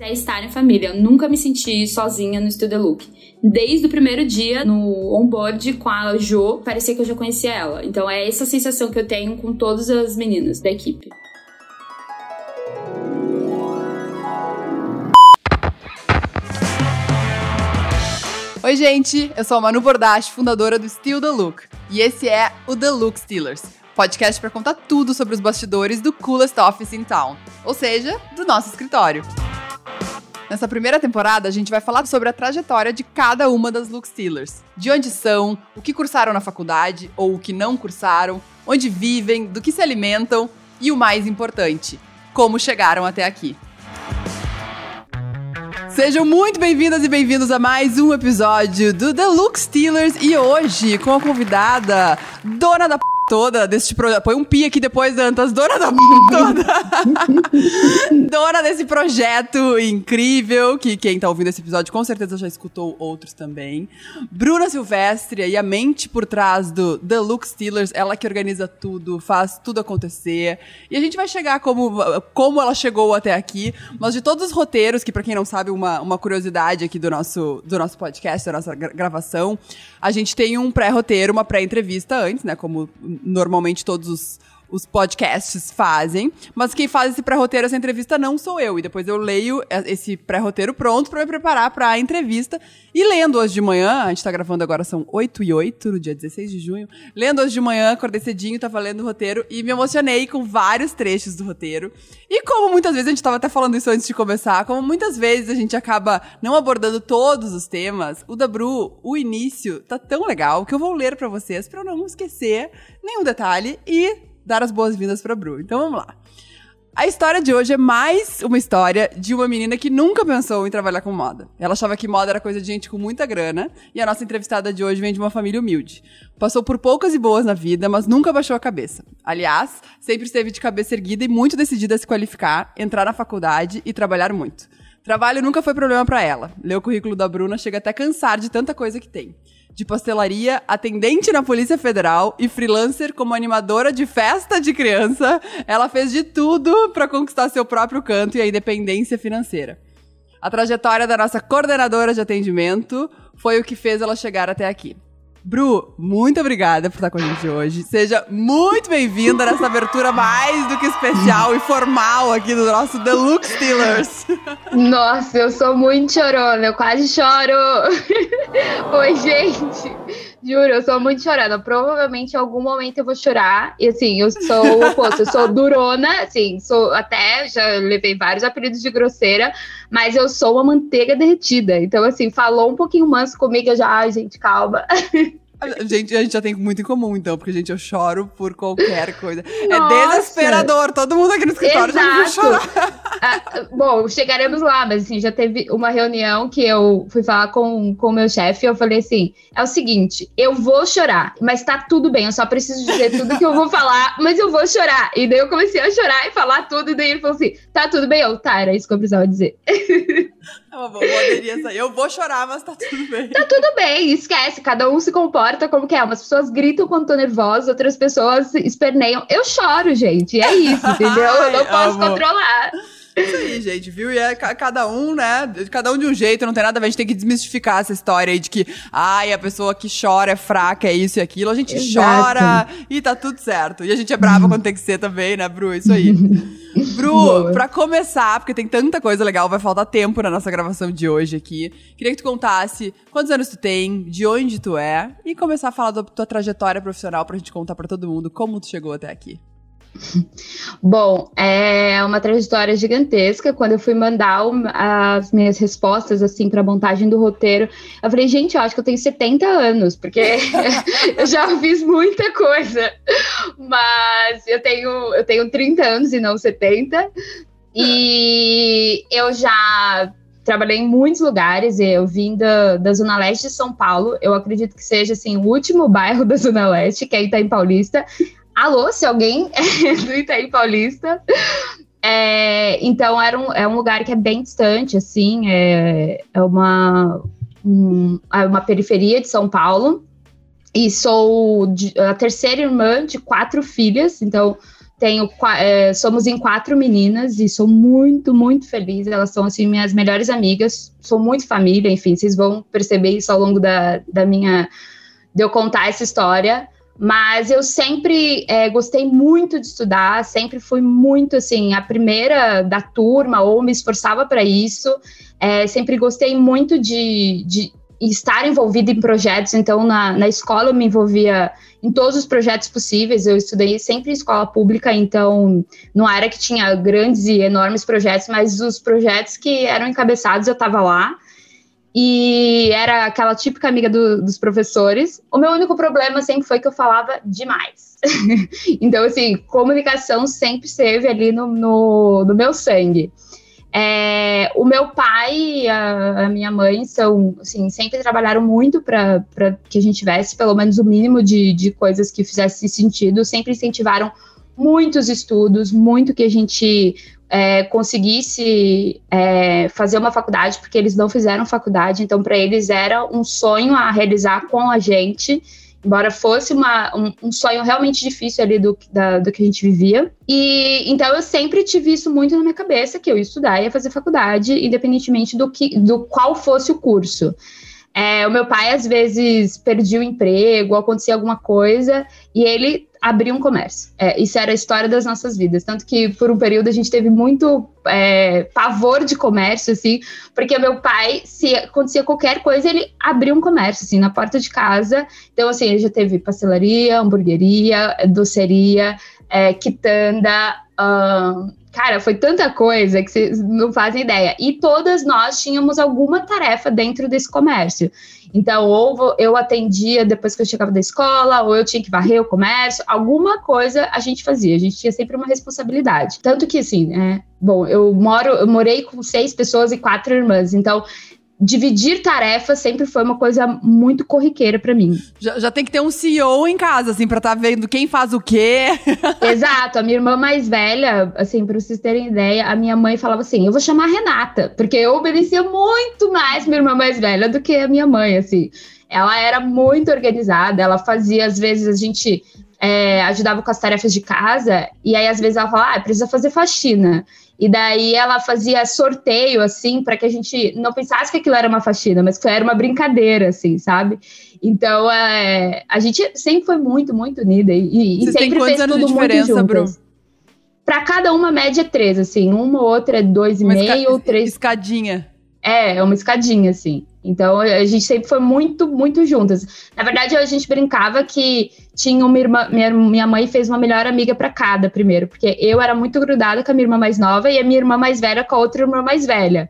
é estar em família. Eu nunca me senti sozinha no Studio Look. Desde o primeiro dia no onboard com a Jo, parecia que eu já conhecia ela. Então é essa sensação que eu tenho com todas as meninas da equipe. Oi, gente, eu sou a Manu Bordache, fundadora do Still The Look, e esse é o The Look Stealers, podcast para contar tudo sobre os bastidores do coolest office in town, ou seja, do nosso escritório. Nessa primeira temporada, a gente vai falar sobre a trajetória de cada uma das Look Stealers. De onde são, o que cursaram na faculdade ou o que não cursaram, onde vivem, do que se alimentam e o mais importante, como chegaram até aqui. Sejam muito bem-vindas e bem-vindos a mais um episódio do The Look Stealers e hoje com a convidada dona da p toda desse projeto. Põe um pi aqui depois, Dantas. Dona da toda. Dona desse projeto incrível, que quem tá ouvindo esse episódio com certeza já escutou outros também. Bruna Silvestre e a mente por trás do The Look Stealers, ela que organiza tudo, faz tudo acontecer. E a gente vai chegar como, como ela chegou até aqui, mas de todos os roteiros, que para quem não sabe, uma, uma curiosidade aqui do nosso, do nosso podcast, da nossa gravação, a gente tem um pré-roteiro, uma pré-entrevista antes, né, como normalmente todos os, os podcasts fazem, mas quem faz esse pré-roteiro, essa entrevista não sou eu. E depois eu leio esse pré-roteiro pronto para me preparar para a entrevista. E lendo hoje de manhã, a gente tá gravando agora, são 8 e 8, no dia 16 de junho. Lendo hoje de manhã, acordei cedinho, tava lendo o roteiro e me emocionei com vários trechos do roteiro. E como muitas vezes, a gente tava até falando isso antes de começar, como muitas vezes a gente acaba não abordando todos os temas, o da Bru, o início, tá tão legal que eu vou ler para vocês para não esquecer nenhum detalhe e dar as boas-vindas pra Bru. Então vamos lá. A história de hoje é mais uma história de uma menina que nunca pensou em trabalhar com moda. Ela achava que moda era coisa de gente com muita grana, e a nossa entrevistada de hoje vem de uma família humilde. Passou por poucas e boas na vida, mas nunca baixou a cabeça. Aliás, sempre esteve de cabeça erguida e muito decidida a se qualificar, entrar na faculdade e trabalhar muito. Trabalho nunca foi problema para ela. Ler o currículo da Bruna chega até cansar de tanta coisa que tem de pastelaria, atendente na Polícia Federal e freelancer como animadora de festa de criança, ela fez de tudo para conquistar seu próprio canto e a independência financeira. A trajetória da nossa coordenadora de atendimento foi o que fez ela chegar até aqui. Bru, muito obrigada por estar com a gente hoje. Seja muito bem-vinda nessa abertura mais do que especial e formal aqui do nosso Deluxe Steelers. Nossa, eu sou muito chorona, eu quase choro. Oi, gente. Juro, eu sou muito chorona. Provavelmente em algum momento eu vou chorar. E assim, eu sou o oposto, eu sou durona, assim, sou até já levei vários apelidos de grosseira, mas eu sou uma manteiga derretida. Então, assim, falou um pouquinho manso comigo, eu já, ai, gente, calma. A gente, a gente já tem muito em comum, então, porque, gente, eu choro por qualquer coisa. É Nossa. É desesperador. Todo mundo aqui no escritório Exato. já me chorar. Ah, bom, chegaremos lá, mas assim, já teve uma reunião que eu fui falar com o meu chefe e eu falei assim: é o seguinte, eu vou chorar, mas tá tudo bem, eu só preciso dizer tudo que eu vou falar, mas eu vou chorar. E daí eu comecei a chorar e falar tudo, e daí ele falou assim: tá tudo bem, eu, tá, era isso que eu precisava dizer. É uma boa essa. Eu vou chorar, mas tá tudo bem. Tá tudo bem, esquece. Cada um se comporta como quer. Umas pessoas gritam quando tô nervosa, outras pessoas esperneiam. Eu choro, gente. É isso, entendeu? Eu não posso controlar. Isso aí, gente, viu? E é cada um, né? Cada um de um jeito, não tem nada a ver. A gente tem que desmistificar essa história aí de que, ai, a pessoa que chora é fraca, é isso e aquilo. A gente Exato. chora e tá tudo certo. E a gente é brava quando tem que ser também, né, Bru? Isso aí. Bru, Boa. pra começar, porque tem tanta coisa legal, vai faltar tempo na nossa gravação de hoje aqui. Queria que tu contasse quantos anos tu tem, de onde tu é, e começar a falar da tua trajetória profissional pra gente contar pra todo mundo como tu chegou até aqui. Bom, é uma trajetória gigantesca. Quando eu fui mandar as minhas respostas assim para a montagem do roteiro, eu falei, gente, eu acho que eu tenho 70 anos, porque eu já fiz muita coisa. Mas eu tenho, eu tenho 30 anos e não 70. E eu já trabalhei em muitos lugares. Eu vim da, da Zona Leste de São Paulo. Eu acredito que seja assim o último bairro da Zona Leste, que é Itaim Paulista. Alô, se alguém é do Itaí Paulista. É, então era um, é um lugar que é bem distante, assim, é, é uma, um, é uma periferia de São Paulo. E sou a terceira irmã de quatro filhas, então tenho é, somos em quatro meninas e sou muito, muito feliz. Elas são assim minhas melhores amigas. Sou muito família, enfim, vocês vão perceber isso ao longo da, da minha de eu contar essa história. Mas eu sempre é, gostei muito de estudar, sempre fui muito assim a primeira da turma ou me esforçava para isso. É, sempre gostei muito de, de estar envolvida em projetos. Então na, na escola eu me envolvia em todos os projetos possíveis. Eu estudei sempre em escola pública, então não era que tinha grandes e enormes projetos, mas os projetos que eram encabeçados eu estava lá. E era aquela típica amiga do, dos professores. O meu único problema sempre foi que eu falava demais. então, assim, comunicação sempre esteve ali no, no, no meu sangue. É, o meu pai e a, a, minha mãe são, assim, sempre trabalharam muito para que a gente tivesse pelo menos o mínimo de, de coisas que fizesse sentido, sempre incentivaram muitos estudos, muito que a gente é, conseguisse é, fazer uma faculdade, porque eles não fizeram faculdade, então para eles era um sonho a realizar com a gente embora fosse uma, um, um, sonho realmente difícil ali do, da, do que a gente vivia. E então eu sempre tive isso muito na minha cabeça, que eu ia estudar e ia fazer faculdade, independentemente do, que, do qual fosse o curso. É, o meu pai, às vezes, perdia o emprego, acontecia alguma coisa, e ele abriu um comércio. É, isso era a história das nossas vidas. Tanto que, por um período, a gente teve muito é, pavor de comércio, assim, porque meu pai, se acontecia qualquer coisa, ele abriu um comércio, assim, na porta de casa. Então, assim, ele já teve pastelaria, hamburgueria, doceria, é, quitanda, Cara, foi tanta coisa que vocês não fazem ideia. E todas nós tínhamos alguma tarefa dentro desse comércio. Então, ou eu atendia depois que eu chegava da escola, ou eu tinha que varrer o comércio, alguma coisa a gente fazia. A gente tinha sempre uma responsabilidade. Tanto que, assim, né? Bom, eu moro, eu morei com seis pessoas e quatro irmãs. Então, dividir tarefas sempre foi uma coisa muito corriqueira para mim. Já, já, tem que ter um CEO em casa, assim, pra estar tá vendo quem faz o quê. Exato. A minha irmã mais velha, assim, pra vocês terem ideia, a minha mãe falava assim: eu vou chamar a Renata, porque eu obedecia muito mais minha irmã mais velha do que a minha mãe, assim. Ela era muito organizada, ela fazia, às vezes, a gente é, ajudava com as tarefas de casa, e aí às vezes ela falava, ah, precisa fazer faxina. E daí ela fazia sorteio, assim, para que a gente não pensasse que aquilo era uma faxina, mas que era uma brincadeira, assim, sabe? Então, é, a gente sempre foi muito, muito unida. E, e sempre fez tudo muito juntas. Para cada uma, média é três, assim. Uma ou outra é dois e meio ou três. Escadinha. É, é uma escadinha, assim. Então a gente sempre foi muito, muito juntas. Na verdade, a gente brincava que tinha uma irmã, minha, minha mãe fez uma melhor amiga para cada primeiro, porque eu era muito grudada com a minha irmã mais nova e a minha irmã mais velha com a outra irmã mais velha.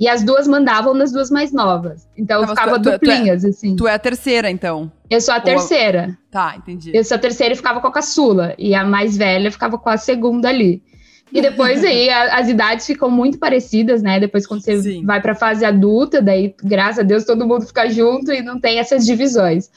E as duas mandavam nas duas mais novas. Então Não, ficava tu, duplinhas, tu é, assim. Tu é a terceira, então? Eu sou a terceira. Tá, entendi. Eu sou a terceira e ficava com a caçula. E a mais velha ficava com a segunda ali. E depois aí a, as idades ficam muito parecidas, né? Depois quando você Sim. vai para a fase adulta, daí graças a Deus todo mundo fica junto e não tem essas divisões.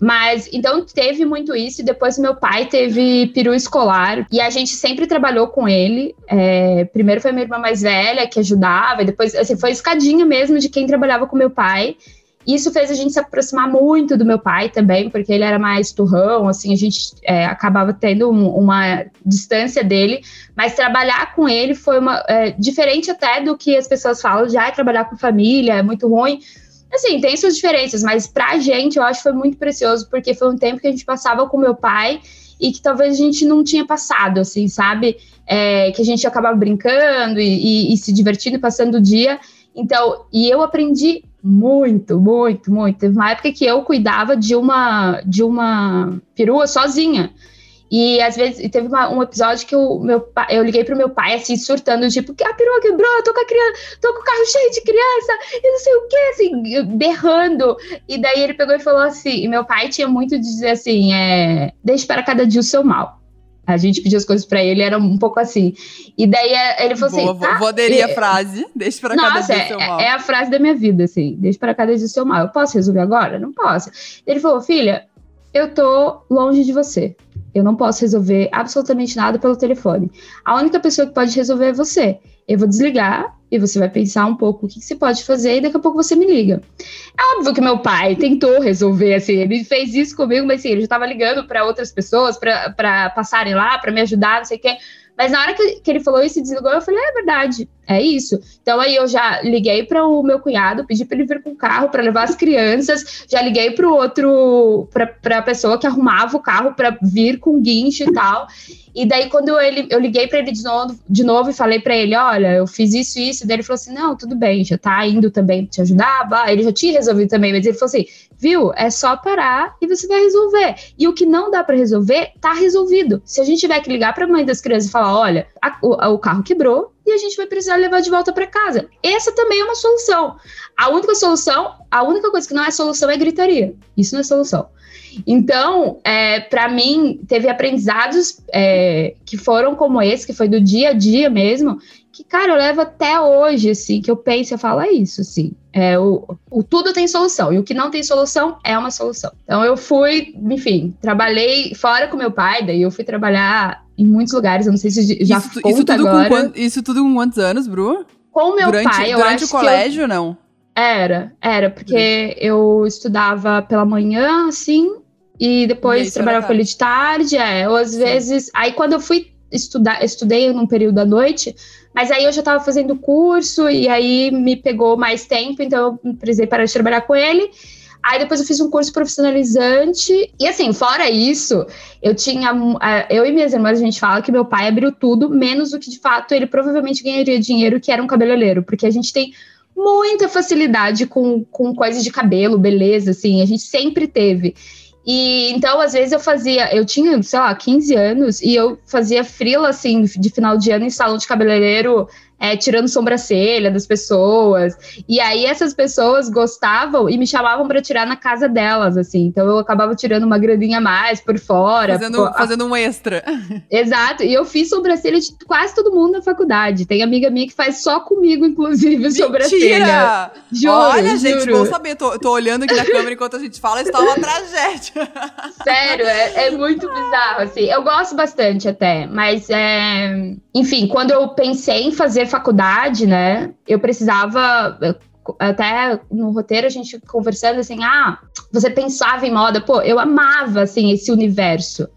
Mas então teve muito isso, e depois meu pai teve peru escolar, e a gente sempre trabalhou com ele. É, primeiro foi minha irmã mais velha que ajudava, e depois assim, foi escadinha mesmo de quem trabalhava com meu pai. Isso fez a gente se aproximar muito do meu pai também, porque ele era mais turrão, assim, a gente é, acabava tendo um, uma distância dele, mas trabalhar com ele foi uma é, diferente até do que as pessoas falam de ah, trabalhar com família é muito ruim. Assim, tem suas diferenças, mas pra gente eu acho que foi muito precioso, porque foi um tempo que a gente passava com meu pai e que talvez a gente não tinha passado, assim, sabe? É, que a gente acabava brincando e, e, e se divertindo, passando o dia. Então, e eu aprendi muito, muito, muito. Teve uma época que eu cuidava de uma de uma perua sozinha. E às vezes teve uma, um episódio que o meu eu liguei pro meu pai assim, surtando, tipo, a perua quebrou, eu tô com a criança, tô com o carro cheio de criança, e não sei o que, assim, berrando. E daí ele pegou e falou assim, e meu pai tinha muito de dizer assim, é, deixe para cada dia o seu mal. A gente pedia as coisas para ele, era um pouco assim. E daí é, ele falou Boa, assim. Tá, vou aderir a frase, deixa pra cada dia é, seu mal. É, é a frase da minha vida, assim, deixa para cada dia o seu mal. Eu posso resolver agora? Não posso. Ele falou, filha, eu tô longe de você. Eu não posso resolver absolutamente nada pelo telefone. A única pessoa que pode resolver é você. Eu vou desligar e você vai pensar um pouco o que, que você pode fazer e daqui a pouco você me liga. É óbvio que meu pai tentou resolver, assim, ele fez isso comigo, mas assim, ele já estava ligando para outras pessoas para passarem lá, para me ajudar, não sei o quê. Mas na hora que, que ele falou isso e desligou, eu falei, é verdade, é isso. Então aí eu já liguei para o meu cunhado, pedi para ele vir com o carro para levar as crianças, já liguei para o outro, para a pessoa que arrumava o carro para vir com guincho e tal. E daí, quando ele, eu liguei para ele de novo, de novo e falei para ele: Olha, eu fiz isso e isso. Daí ele falou assim: Não, tudo bem, já tá indo também te ajudar. Ele já tinha resolvido também, mas ele falou assim: Viu, é só parar e você vai resolver. E o que não dá para resolver, tá resolvido. Se a gente tiver que ligar para a mãe das crianças e falar: Olha, a, o, o carro quebrou, e a gente vai precisar levar de volta para casa. Essa também é uma solução. A única solução, a única coisa que não é solução é gritaria. Isso não é solução. Então, é, para mim, teve aprendizados é, que foram como esse, que foi do dia a dia mesmo, que, cara, eu levo até hoje, assim, que eu penso e falo, é isso, assim. É, o, o tudo tem solução, e o que não tem solução é uma solução. Então, eu fui, enfim, trabalhei fora com meu pai, daí eu fui trabalhar em muitos lugares, eu não sei se já isso, isso tudo agora. Com, isso tudo com quantos anos, Bru? Com meu durante, pai, eu Durante o colégio, eu... não? Era, era, porque eu estudava pela manhã, assim, e depois e trabalhava com ele de tarde, é, ou às Sim. vezes. Aí quando eu fui estudar, estudei num período da noite, mas aí eu já estava fazendo curso e aí me pegou mais tempo, então eu precisei parar de trabalhar com ele. Aí depois eu fiz um curso profissionalizante. E assim, fora isso, eu tinha. Eu e minhas irmãs, a gente fala que meu pai abriu tudo, menos o que de fato ele provavelmente ganharia dinheiro, que era um cabeleireiro. Porque a gente tem muita facilidade com, com coisas de cabelo, beleza, assim, a gente sempre teve. E então, às vezes, eu fazia, eu tinha, sei lá, 15 anos, e eu fazia frila, assim, de final de ano em salão de cabeleireiro é, tirando sobrancelha das pessoas. E aí essas pessoas gostavam e me chamavam para tirar na casa delas, assim. Então eu acabava tirando uma graninha a mais por fora. Fazendo, por... fazendo um extra. Exato. E eu fiz sobrancelha de quase todo mundo na faculdade. Tem amiga minha que faz só comigo, inclusive, Mentira! sobrancelha. Juro, Olha, gente, bom saber. Tô, tô olhando aqui na câmera enquanto a gente fala, está uma tragédia. Sério, é, é muito bizarro, assim. Eu gosto bastante até, mas é... Enfim, quando eu pensei em fazer faculdade, né, eu precisava até no roteiro a gente conversando assim, ah, você pensava em moda, pô, eu amava assim esse universo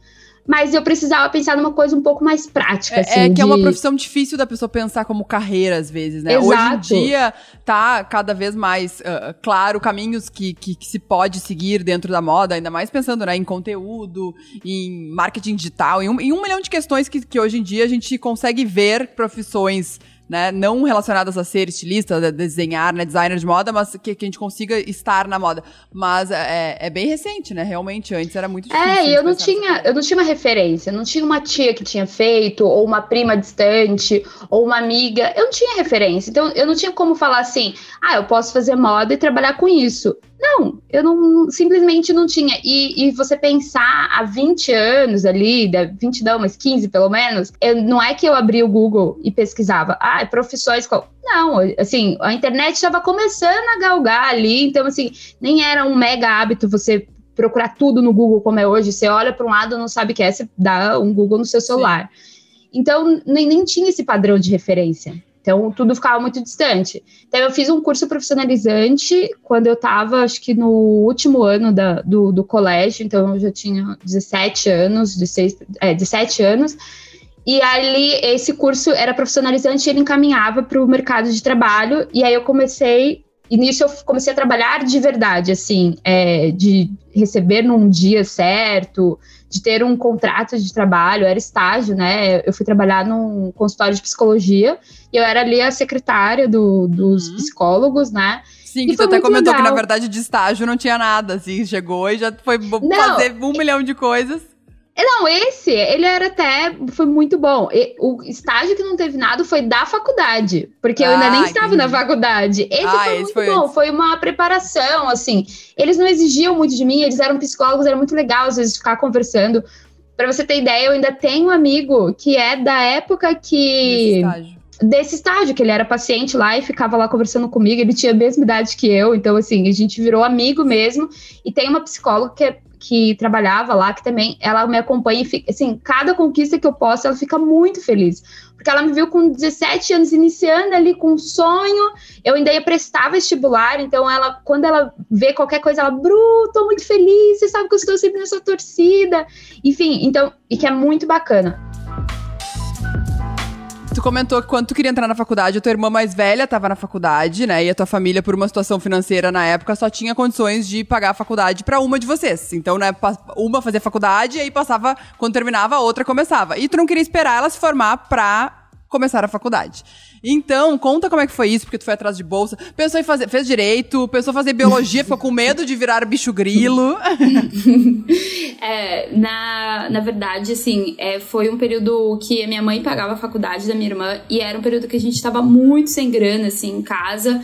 mas eu precisava pensar numa coisa um pouco mais prática. É, assim, é que de... é uma profissão difícil da pessoa pensar como carreira, às vezes, né? Exato. Hoje em dia tá cada vez mais uh, claro caminhos que, que, que, se pode seguir dentro da moda, ainda mais pensando né, em conteúdo, em marketing digital, em um, em um milhão de questões que, que hoje em dia a gente consegue ver profissões né, não relacionadas a ser estilista, a desenhar, né, designer de moda, mas que, que a gente consiga estar na moda. Mas é, é bem recente, né? Realmente, antes era muito difícil. É, e eu não tinha, eu não tinha uma referência, não tinha uma tia que tinha feito, ou uma prima distante, ou uma amiga. Eu não tinha referência. Então, eu não tinha como falar assim, ah, eu posso fazer moda e trabalhar com isso. Não, eu não simplesmente não tinha. E, e você pensar há 20 anos ali, 20 não, mas 15 pelo menos, eu, não é que eu abri o Google e pesquisava, ah, profissões. Não, assim, a internet estava começando a galgar ali, então, assim, nem era um mega hábito você procurar tudo no Google como é hoje. Você olha para um lado, não sabe o que é, você dá um Google no seu celular. Sim. Então, nem, nem tinha esse padrão de referência. Então, tudo ficava muito distante. Então, eu fiz um curso profissionalizante quando eu estava, acho que no último ano da, do, do colégio, então eu já tinha 17 anos, 16, é, 17 anos. E ali, esse curso era profissionalizante e ele encaminhava para o mercado de trabalho. E aí eu comecei, e nisso eu comecei a trabalhar de verdade, assim, é, de receber num dia certo, de ter um contrato de trabalho, era estágio, né? Eu fui trabalhar num consultório de psicologia e eu era ali a secretária do, dos uhum. psicólogos, né? Sim, que tu até comentou legal. que, na verdade, de estágio não tinha nada, assim, chegou e já foi não, fazer um milhão de coisas. Não, esse, ele era até, foi muito bom. O estágio que não teve nada foi da faculdade, porque ah, eu ainda nem ah, estava na faculdade. Esse ah, foi esse muito foi bom, foi uma preparação, assim. Eles não exigiam muito de mim, eles eram psicólogos, era muito legal às vezes ficar conversando. Para você ter ideia, eu ainda tenho um amigo que é da época que desse estágio, que ele era paciente lá e ficava lá conversando comigo, ele tinha a mesma idade que eu, então assim, a gente virou amigo mesmo, e tem uma psicóloga que é que trabalhava lá, que também ela me acompanha e fica, assim, cada conquista que eu posto, ela fica muito feliz. Porque ela me viu com 17 anos iniciando ali com um sonho, eu ainda ia prestar vestibular, então ela, quando ela vê qualquer coisa, ela, Bru, tô muito feliz, você sabe que eu estou sempre nessa torcida. Enfim, então, e que é muito bacana. Tu comentou que quando tu queria entrar na faculdade, a tua irmã mais velha estava na faculdade, né? E a tua família, por uma situação financeira na época, só tinha condições de pagar a faculdade para uma de vocês. Então, né, uma fazia faculdade e aí passava, quando terminava, a outra começava. E tu não queria esperar ela se formar pra começar a faculdade. Então, conta como é que foi isso, porque tu foi atrás de bolsa. Pensou em fazer, fez direito, pensou em fazer biologia, ficou com medo de virar bicho grilo. é, na, na verdade, assim, é, foi um período que a minha mãe pagava a faculdade da minha irmã e era um período que a gente tava muito sem grana, assim, em casa.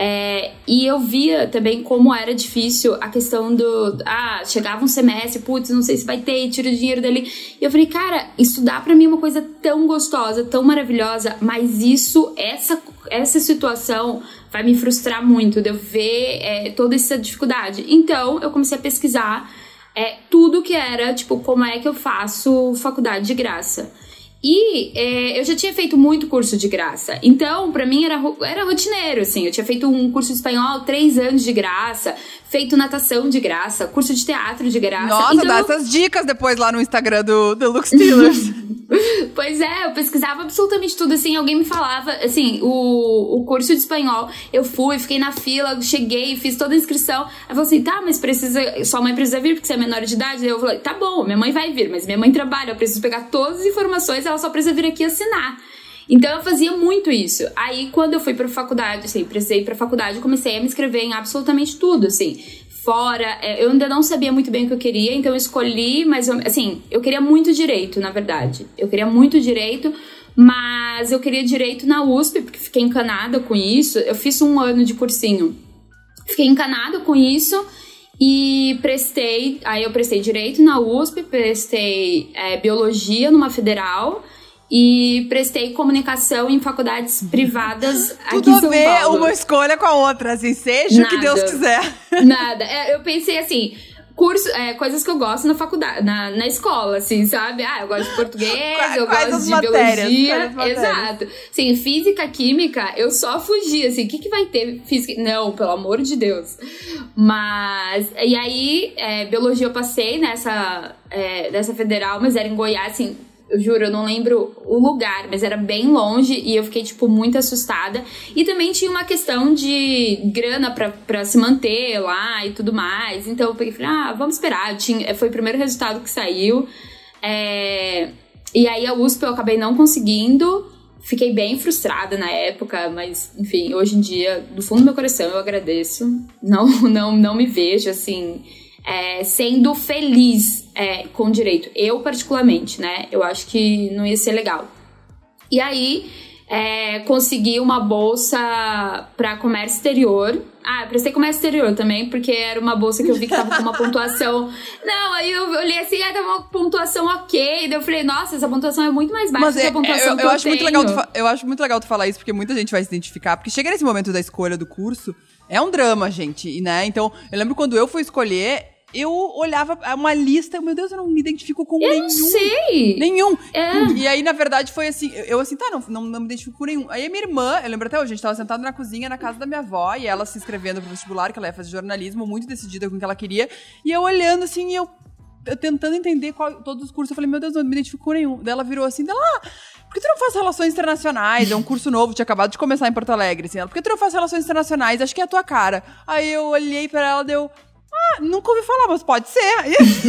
É, e eu via também como era difícil a questão do. Ah, chegava um semestre, putz, não sei se vai ter, tira o dinheiro dali. E eu falei, cara, estudar para mim é uma coisa tão gostosa, tão maravilhosa, mas isso, essa, essa situação vai me frustrar muito de eu ver é, toda essa dificuldade. Então, eu comecei a pesquisar é, tudo que era, tipo, como é que eu faço faculdade de graça. E é, eu já tinha feito muito curso de graça. Então, para mim, era, era rotineiro, assim. Eu tinha feito um curso de espanhol, três anos de graça feito natação de graça, curso de teatro de graça. Nossa, então, dá essas dicas depois lá no Instagram do, do Lux Steelers. pois é, eu pesquisava absolutamente tudo, assim, alguém me falava, assim, o, o curso de espanhol, eu fui, fiquei na fila, cheguei, fiz toda a inscrição, aí falou assim, tá, mas precisa, sua mãe precisa vir porque você é menor de idade, aí eu falei, tá bom, minha mãe vai vir, mas minha mãe trabalha, eu preciso pegar todas as informações, ela só precisa vir aqui assinar. Então eu fazia muito isso. Aí quando eu fui para faculdade, assim, precisei para faculdade, comecei a me inscrever em absolutamente tudo, assim. Fora, é, eu ainda não sabia muito bem o que eu queria, então eu escolhi, mas assim, eu queria muito direito, na verdade. Eu queria muito direito, mas eu queria direito na USP, porque fiquei encanada com isso. Eu fiz um ano de cursinho. Fiquei encanada com isso e prestei. Aí eu prestei direito na USP, prestei é, biologia numa federal e prestei comunicação em faculdades privadas Tudo aqui em São a ver Paulo. uma escolha com a outra, assim, seja Nada. o que Deus quiser. Nada. É, eu pensei assim, curso, é, coisas que eu gosto na faculdade, na, na escola, assim, sabe? Ah, eu gosto de português, Quais, eu gosto de matérias, biologia. Exato. Sim, física, química, eu só fugi, assim, o que, que vai ter física? Não, pelo amor de Deus. Mas, e aí, é, biologia eu passei nessa, é, nessa federal, mas era em Goiás, assim, eu juro, eu não lembro o lugar, mas era bem longe e eu fiquei, tipo, muito assustada. E também tinha uma questão de grana pra, se manter lá e tudo mais. Então eu peguei e falei, ah, vamos esperar. tinha, foi o primeiro resultado que saiu. É, e aí a USP eu acabei não conseguindo. Fiquei bem frustrada na época, mas enfim, hoje em dia, do fundo do meu coração, eu agradeço. Não, não, não me vejo assim é, sendo feliz é, com direito. Eu, particularmente, né? Eu acho que não ia ser legal. E aí, é, consegui uma bolsa para comércio exterior. Ah, eu prestei comércio exterior também, porque era uma bolsa que eu vi que tava com uma pontuação. Não, aí eu olhei assim, ah, tava uma pontuação ok. Daí eu falei, nossa, essa pontuação é muito mais baixa Mas que é, a pontuação eu, eu, que eu, acho tenho. Muito legal tu, eu acho muito legal tu falar isso, porque muita gente vai se identificar. Porque chega nesse momento da escolha do curso, é um drama, gente, né? Então, eu lembro quando eu fui escolher, eu olhava uma lista, meu Deus, eu não me identifico com eu nenhum. Não sei. Nenhum. É. E aí, na verdade, foi assim, eu assim, tá, não, não, não, me identifico com nenhum. Aí a minha irmã, eu lembro até hoje, a gente tava sentado na cozinha na casa da minha avó, e ela se inscrevendo pro vestibular, que ela ia fazer jornalismo, muito decidida com o que ela queria. E eu olhando assim, e eu tentando entender qual, todos os cursos, eu falei, meu Deus, não me identifico com nenhum. Daí ela virou assim, dela, ah, por que tu não faz relações internacionais? É um curso novo, tinha acabado de começar em Porto Alegre, assim. Ela, por que tu não faz relações internacionais? Acho que é a tua cara. Aí eu olhei para ela, deu, ah, nunca ouvi falar, mas pode ser.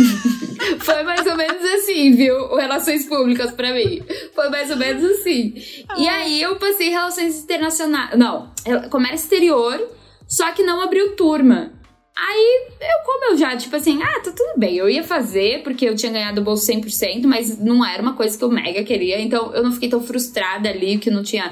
Foi mais ou menos assim, viu? Relações públicas pra mim. Foi mais ou menos assim. Ah. E aí eu passei relações internacionais. Não, comércio exterior, só que não abriu turma. Aí, eu, como eu já, tipo assim, ah, tá tudo bem, eu ia fazer porque eu tinha ganhado o bolso 100%, mas não era uma coisa que eu mega queria, então eu não fiquei tão frustrada ali que não tinha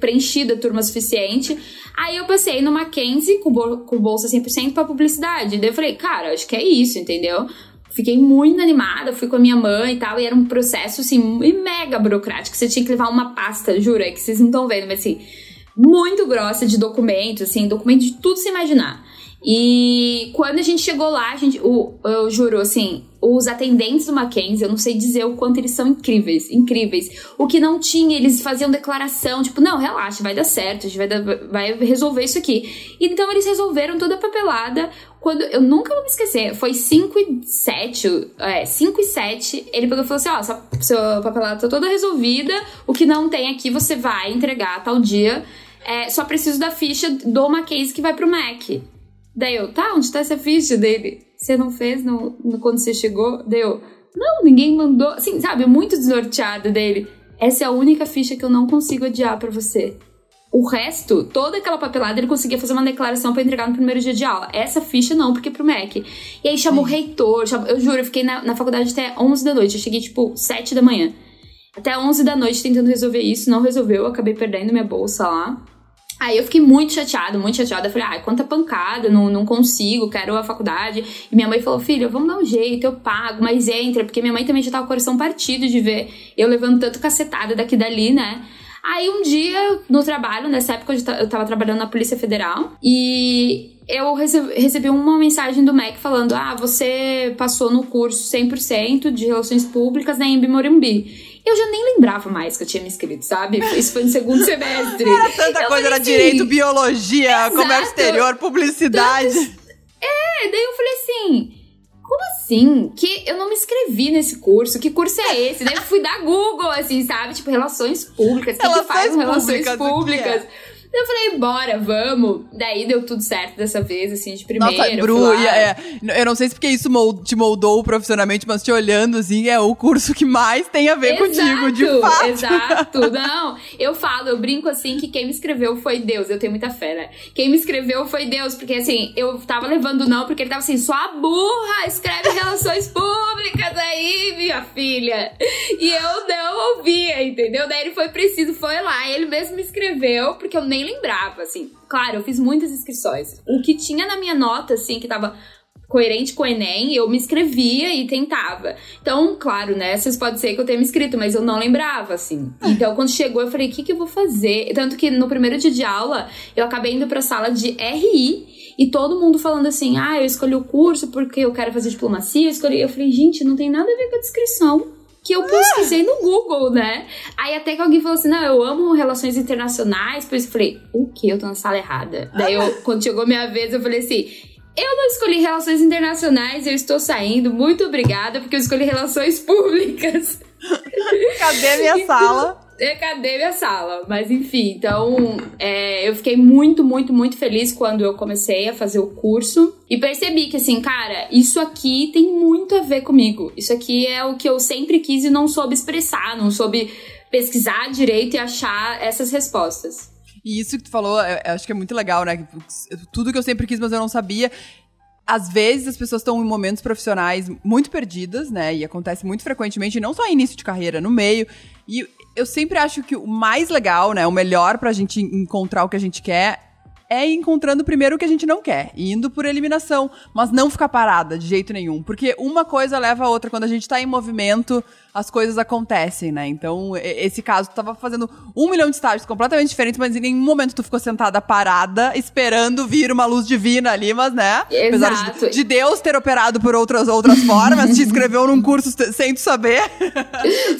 preenchido a turma suficiente. Aí eu passei no Mackenzie com, com bolsa 100% pra publicidade. Daí eu falei, cara, acho que é isso, entendeu? Fiquei muito animada, fui com a minha mãe e tal, e era um processo, assim, mega burocrático. Você tinha que levar uma pasta, jura, que vocês não estão vendo, mas assim, muito grossa de documentos, assim, documento de tudo se imaginar. E quando a gente chegou lá, a gente, o, eu juro, assim, os atendentes do Mackenzie, eu não sei dizer o quanto eles são incríveis, incríveis. O que não tinha, eles faziam declaração, tipo, não, relaxa, vai dar certo, a gente vai, dar, vai resolver isso aqui. Então eles resolveram toda a papelada. Quando eu nunca vou me esquecer, foi 5 e 7, é, 5 e 7, ele pegou e falou assim: ó, sua, sua papelada tá toda resolvida, o que não tem aqui você vai entregar tal dia. É, só preciso da ficha do Mackenzie que vai pro Mac. Daí eu, tá, onde tá essa ficha dele? Você não fez no, no quando você chegou? Deu, não, ninguém mandou. Assim, sabe, muito desnorteado dele. Essa é a única ficha que eu não consigo adiar para você. O resto, toda aquela papelada, ele conseguia fazer uma declaração para entregar no primeiro dia de aula. Essa ficha não, porque é pro MEC. E aí chamou o reitor, chamou, eu juro, eu fiquei na, na faculdade até 11 da noite. Eu cheguei, tipo, 7 da manhã. Até 11 da noite tentando resolver isso, não resolveu, acabei perdendo minha bolsa lá. Aí eu fiquei muito chateada, muito chateada. Eu falei, ai, quanta pancada, não, não consigo, quero a faculdade. E minha mãe falou, filha, vamos dar um jeito, eu pago, mas entra, porque minha mãe também já tava com o coração partido de ver eu levando tanto cacetada daqui dali, né? Aí um dia, no trabalho, nessa época eu tava trabalhando na Polícia Federal, e eu recebi uma mensagem do MEC falando: Ah, você passou no curso 100% de Relações Públicas na Embi Morumbi eu já nem lembrava mais que eu tinha me inscrito, sabe? Isso foi no segundo semestre. Era tanta eu coisa, era assim, direito, biologia, exato, comércio exterior, publicidade. Tantos... É, daí eu falei assim. Como assim? Que eu não me inscrevi nesse curso? Que curso é esse? daí eu fui dar Google, assim, sabe? Tipo, relações públicas. O que, que faz relações públicas? Eu falei, bora, vamos. Daí deu tudo certo dessa vez, assim, de primeira. Nossa, Bru, é, eu não sei se porque isso te moldou profissionalmente, mas te olhando, assim, é o curso que mais tem a ver exato, contigo, de fato. Exato, não. Eu falo, eu brinco assim que quem me escreveu foi Deus. Eu tenho muita fé, né? Quem me escreveu foi Deus, porque assim, eu tava levando não, porque ele tava assim, sua burra, escreve relações públicas aí, minha filha. E eu não ouvia, entendeu? Daí ele foi preciso, foi lá, ele mesmo me escreveu, porque eu nem lembrava, assim. Claro, eu fiz muitas inscrições. O que tinha na minha nota, assim, que tava coerente com o Enem, eu me inscrevia e tentava. Então, claro, né? Vocês pode ser que eu tenha me inscrito, mas eu não lembrava, assim. Então, quando chegou, eu falei, o que, que eu vou fazer? Tanto que no primeiro dia de aula, eu acabei indo pra sala de RI e todo mundo falando assim: ah, eu escolhi o curso porque eu quero fazer diplomacia, eu escolhi. Eu falei, gente, não tem nada a ver com a descrição que eu pesquisei no Google, né? Aí até que alguém falou assim: não, eu amo relações internacionais. Por isso eu falei: o que? Eu tô na sala errada. Daí eu, quando chegou minha vez, eu falei assim. Eu não escolhi relações internacionais, eu estou saindo. Muito obrigada, porque eu escolhi relações públicas. Cadê a minha então, sala? Cadê minha sala? Mas enfim, então é, eu fiquei muito, muito, muito feliz quando eu comecei a fazer o curso e percebi que, assim, cara, isso aqui tem muito a ver comigo. Isso aqui é o que eu sempre quis e não soube expressar, não soube pesquisar direito e achar essas respostas. E isso que tu falou, acho que é muito legal, né? Tudo que eu sempre quis, mas eu não sabia às vezes as pessoas estão em momentos profissionais muito perdidas, né? E acontece muito frequentemente, não só início de carreira, no meio. E eu sempre acho que o mais legal, né? O melhor pra gente encontrar o que a gente quer é encontrando primeiro o que a gente não quer, indo por eliminação, mas não ficar parada de jeito nenhum, porque uma coisa leva a outra. Quando a gente tá em movimento, as coisas acontecem, né? Então, esse caso, tu tava fazendo um milhão de estágios completamente diferentes, mas em nenhum momento tu ficou sentada parada, esperando vir uma luz divina ali, mas, né? Exato. Apesar de, de Deus ter operado por outras, outras formas, te inscreveu num curso sem tu saber.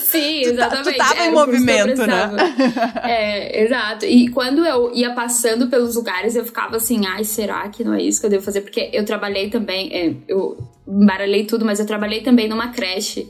Sim, exatamente. Tu, tu tava Era em movimento, né? É, exato. E quando eu ia passando pelos lugares, eu ficava assim, ai, será que não é isso que eu devo fazer? Porque eu trabalhei também, é, eu embaralhei tudo, mas eu trabalhei também numa creche.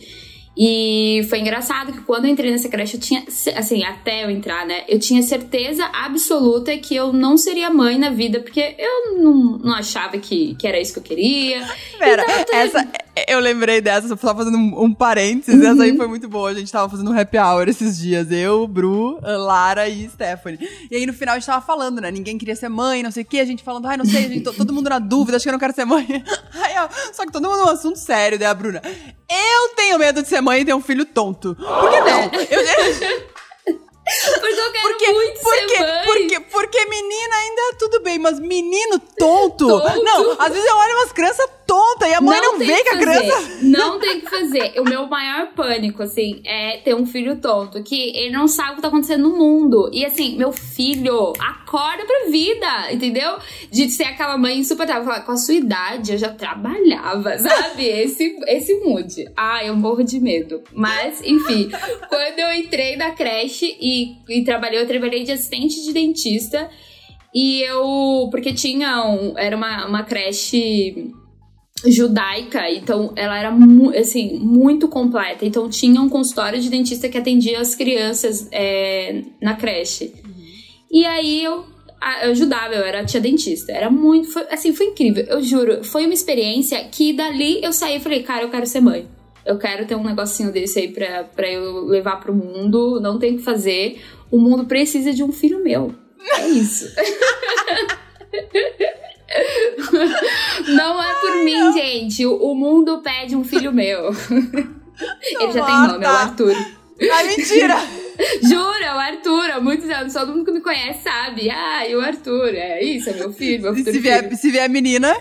E foi engraçado que quando eu entrei nessa creche, eu tinha, assim, até eu entrar, né? Eu tinha certeza absoluta que eu não seria mãe na vida, porque eu não, não achava que, que era isso que eu queria. Pera, então, essa, eu lembrei dessa, só fazendo um, um parênteses, uhum. essa aí foi muito boa. A gente tava fazendo um happy hour esses dias, eu, Bru, Lara e Stephanie. E aí no final a gente tava falando, né? Ninguém queria ser mãe, não sei o quê, a gente falando, ai, não sei, gente, todo mundo na dúvida, acho que eu não quero ser mãe. Aí, ó, só que todo mundo é um assunto sério, daí a Bruna. Eu tenho medo de ser mãe e ter um filho tonto. Por que não? Eu... Porque eu quero porque, muito porque, ser mãe. Porque, porque menina ainda é tudo bem. mas menino tonto. Tonto. Não, às vezes eu olho umas crianças tontas e a mãe não, tem vê que, a fazer. criança. Não tem que fazer. O meu maior pânico, assim, é ter um filho tonto, que ele não sabe o que tá acontecendo no mundo. E assim, meu filho acorda pra vida, entendeu? De ser aquela mãe insuportável. Falar, com a sua idade, eu já trabalhava, sabe? Esse, esse mood. Ah, eu morro de medo. Mas, enfim, quando eu entrei na creche e, e trabalhei, eu trabalhei de assistente de dentista. E eu. Porque tinha um. Era uma, uma creche judaica, então ela era assim, muito completa. Então tinha um consultório de dentista que atendia as crianças é, na creche. E aí eu, eu ajudava, eu era tia dentista. Era muito, foi, assim, foi incrível. Eu juro, foi uma experiência que dali eu saí e falei, cara, eu quero ser mãe. Eu quero ter um negocinho desse aí pra, pra eu levar pro mundo. Não tem o que fazer. O mundo precisa de um filho meu. É isso. Não é por mim, gente. O, mundo pede um filho meu. Ele já tem nome, é o Arthur. Ai, mentira! Jura, o Arthur, há muitos anos. Todo mundo que me conhece sabe. Ah, e o Arthur, é isso, é meu filho, meu futuro se vier, filho. se vier menina,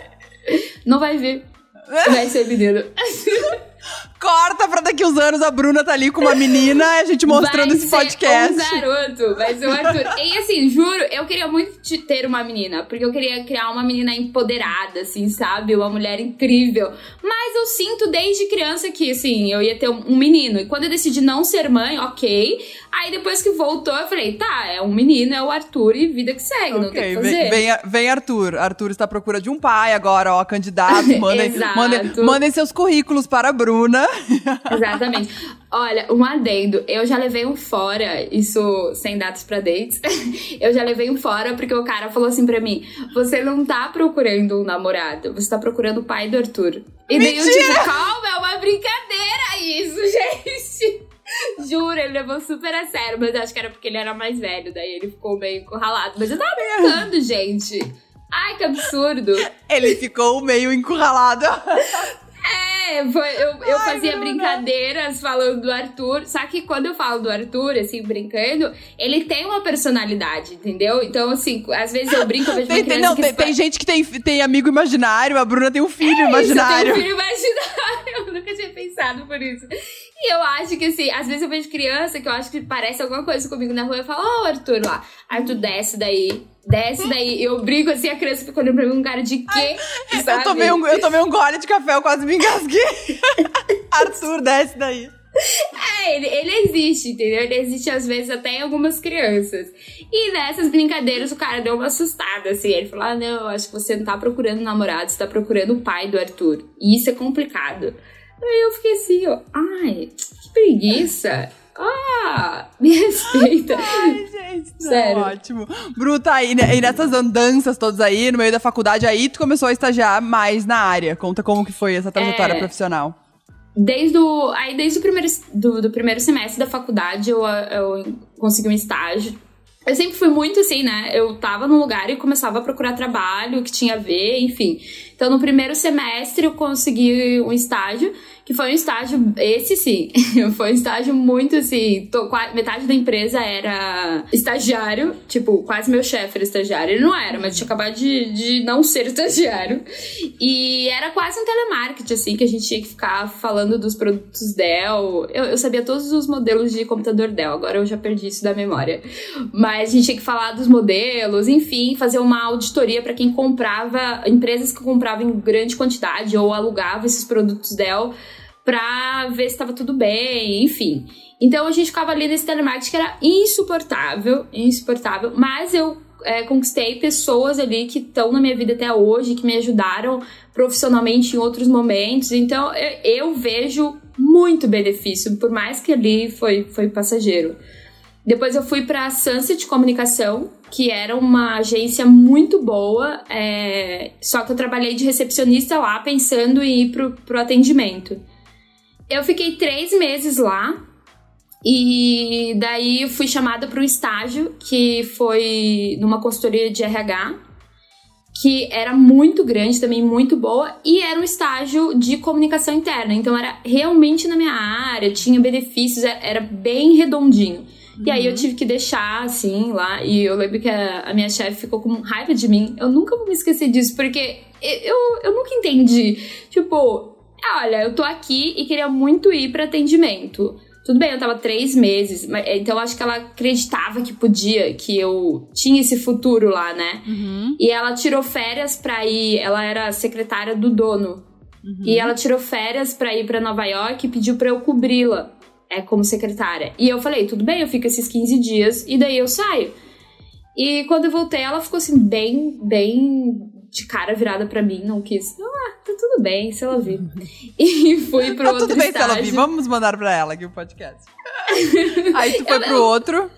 Não vai vir. Vai ser menino. corta pra daqui uns anos a Bruna tá ali com uma menina e a gente mostrando vai esse ser podcast. um garoto, vai ser o Arthur. E assim, juro, eu queria muito te- ter uma menina, porque eu queria criar uma menina empoderada, assim, sabe? Uma mulher incrível. Mas eu sinto desde criança que, assim, eu ia ter um menino. E quando eu decidi não ser mãe, ok. Aí depois que voltou, eu falei, tá, é um menino, é o Arthur e vida que segue, não tem o Ok, que fazer. vem, vem, vem Arthur. Arthur está à procura de um pai agora, ó, candidato. Mandem, mandem, mandem seus currículos para a Bruna. Exatamente. Olha, um adendo. Eu já levei um fora, isso sem datas pra dates. Eu já levei um fora porque o cara falou assim pra mim: Você não tá procurando um namorado, você tá procurando o pai do Arthur. E daí eu Mentira! tipo, calma, é uma brincadeira isso, gente. Juro, ele levou super a sério, mas eu acho que era porque ele era mais velho, daí ele ficou meio encurralado. Mas eu tava brincando, gente. Ai, que absurdo. Ele ficou meio encurralado. É, foi, eu, eu Ai, fazia brincadeiras falando do Arthur. Só que quando eu falo do Arthur, assim, brincando, ele tem uma personalidade, entendeu? Então, assim, às vezes eu brinco, eu vejo Tem, tem- não, tem, tem gente que tem, tem amigo imaginário, a Bruna tem um filho Isso, eu imaginário. tenho um filho imaginário. Eu nunca tinha pensado por isso. E eu acho que, assim, às vezes eu vejo criança que eu acho que parece alguma coisa comigo na rua. Eu falo, ô, Arthur lá. Arthur, desce daí. Desce daí. E eu brigo assim, a criança fica olhando pra mim, um cara de quê? Eu Sabe? tomei, um, eu tomei um gole de café, eu quase me engasguei. Arthur, desce daí. É, ele, ele existe, entendeu? Ele existe às vezes até em algumas crianças. E nessas brincadeiras o cara deu uma assustada, assim. Ele falou: Ah, não, acho que você não tá procurando namorado, você tá procurando o pai do Arthur. E isso é complicado. Aí eu fiquei assim, ó, ai, que preguiça. Ah, me respeita. Ai, gente, não, Sério. ótimo. Bru, tá aí? E nessas andanças todas aí, no meio da faculdade, aí tu começou a estagiar mais na área. Conta como que foi essa trajetória É. profissional. Desde o, aí, desde o primeiro, do, do primeiro semestre da faculdade, eu, eu consegui um estágio. Eu sempre fui muito assim, né? Eu tava num lugar e começava a procurar trabalho, o que tinha a ver, enfim. Então, no primeiro semestre, eu consegui um estágio, que foi um estágio, esse sim, foi um estágio muito assim. tô- metade da empresa era estagiário, tipo, quase meu chefe era estagiário. Ele não era, mas tinha acabado de, de não ser estagiário. E era quase um telemarketing, assim, que a gente tinha que ficar falando dos produtos Dell. Eu, eu sabia todos os modelos de computador Dell, agora eu já perdi isso da memória. Mas a gente tinha que falar dos modelos, enfim, fazer uma auditoria para quem comprava, empresas que compravam em grande quantidade ou alugavam esses produtos Dell pra ver se estava tudo bem, enfim. Então a gente ficava ali nesse telemarketing que era insuportável, insuportável, mas eu é, conquistei pessoas ali que estão na minha vida até hoje, que me ajudaram profissionalmente em outros momentos. Então eu, eu vejo muito benefício, por mais que ali foi, foi passageiro. Depois eu fui para a Sunset Comunicação, que era uma agência muito boa, é, só que eu trabalhei de recepcionista lá, pensando em ir pro, pro atendimento. Eu fiquei três meses lá, e daí fui chamada para um estágio, que foi numa consultoria de RH, que era muito grande, também muito boa, e era um estágio de comunicação interna, então era realmente na minha área, tinha benefícios, era bem redondinho. E aí eu tive que deixar, assim, lá. E eu lembro que a, a minha chefe ficou com raiva de mim. Eu nunca vou me esquecer disso, porque eu, eu nunca entendi. Tipo, olha, eu tô aqui e queria muito ir para atendimento. Tudo bem, eu tava três meses, mas, então acho que ela acreditava que podia, que eu tinha esse futuro lá, né? Uhum. E ela tirou férias pra ir, ela era secretária do dono. Uhum. E ela tirou férias pra ir pra Nova York e pediu pra eu cobri-la é, como secretária. E eu falei, tudo bem, eu fico esses 15 dias e daí eu saio. E quando eu voltei, ela ficou assim, bem, bem de cara virada pra mim, não quis. Ah, tá tudo bem, se ela vir. E fui pro tá outro tudo bem estágio. se ela vir. Vamos mandar pra ela aqui o podcast. Aí tu foi pro outro.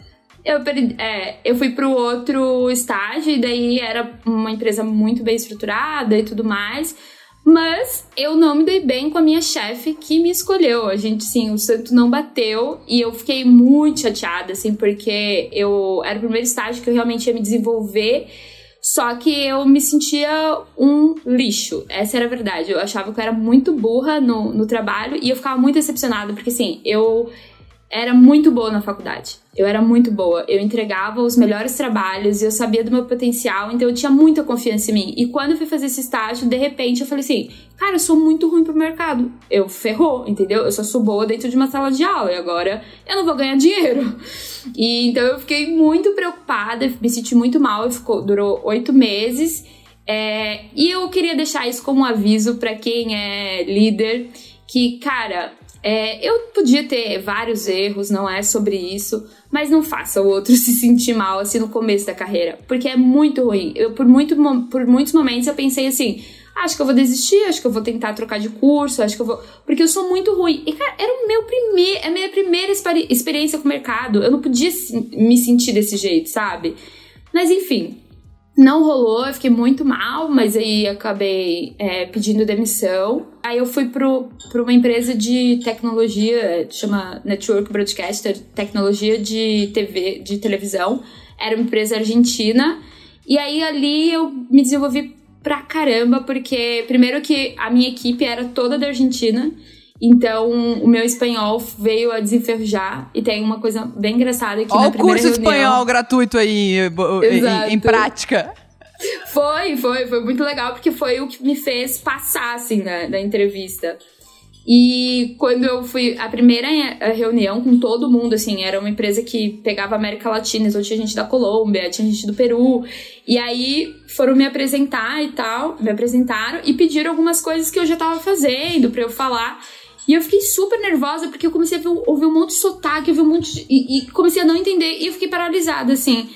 Eu, perdi- é, eu fui pro outro estágio e daí era uma empresa muito bem estruturada e tudo mais. Mas eu não me dei bem com a minha chefe que me escolheu. A gente, sim, o santo não bateu e eu fiquei muito chateada, assim, porque eu era o primeiro estágio que eu realmente ia me desenvolver. Só que eu me sentia um lixo. Essa era a verdade. Eu achava que eu era muito burra no, no trabalho e eu ficava muito decepcionada, porque assim, eu era muito boa na faculdade. Eu era muito boa. Eu entregava os melhores trabalhos e eu sabia do meu potencial, então eu tinha muita confiança em mim. E quando eu fui fazer esse estágio, de repente eu falei assim: cara, eu sou muito ruim pro mercado. Eu ferrou, entendeu? Eu só sou boa dentro de uma sala de aula e agora eu não vou ganhar dinheiro. E então eu fiquei muito preocupada, me senti muito mal. Ficou, durou oito meses. É, e eu queria deixar isso como um aviso para quem é líder que, cara, é, eu podia ter vários erros, não é sobre isso, mas não faça o outro se sentir mal assim no começo da carreira, porque é muito ruim. Eu por, muito, por muitos momentos eu pensei assim, acho que eu vou desistir, acho que eu vou tentar trocar de curso, acho que eu vou, porque eu sou muito ruim. E cara, era o meu primeiro, a minha primeira experi- experiência com o mercado. Eu não podia me sentir desse jeito, sabe? Mas enfim, não rolou, eu fiquei muito mal, mas aí acabei é, pedindo demissão. Aí eu fui para uma empresa de tecnologia, chama Network Broadcaster, tecnologia de TV, de televisão. Era uma empresa argentina. E aí ali eu me desenvolvi pra caramba, porque primeiro que a minha equipe era toda da Argentina. Então, o meu espanhol veio a desenferrujar. E tem uma coisa bem engraçada que na o primeira curso reunião... espanhol gratuito aí em, em prática. Foi, foi, foi muito legal, porque foi o que me fez passar, assim, na, na entrevista. E quando eu fui, a primeira eh, reunião com todo mundo, assim, era uma empresa que pegava América Latina, então tinha gente da Colômbia, tinha gente do Peru, e aí foram me apresentar e tal, me apresentaram e pediram algumas coisas que eu já tava fazendo pra eu falar. E eu fiquei super nervosa porque eu comecei a ver- ouvir um monte de sotaque, ouvir um monte de, e, e comecei a não entender e eu fiquei paralisada, assim.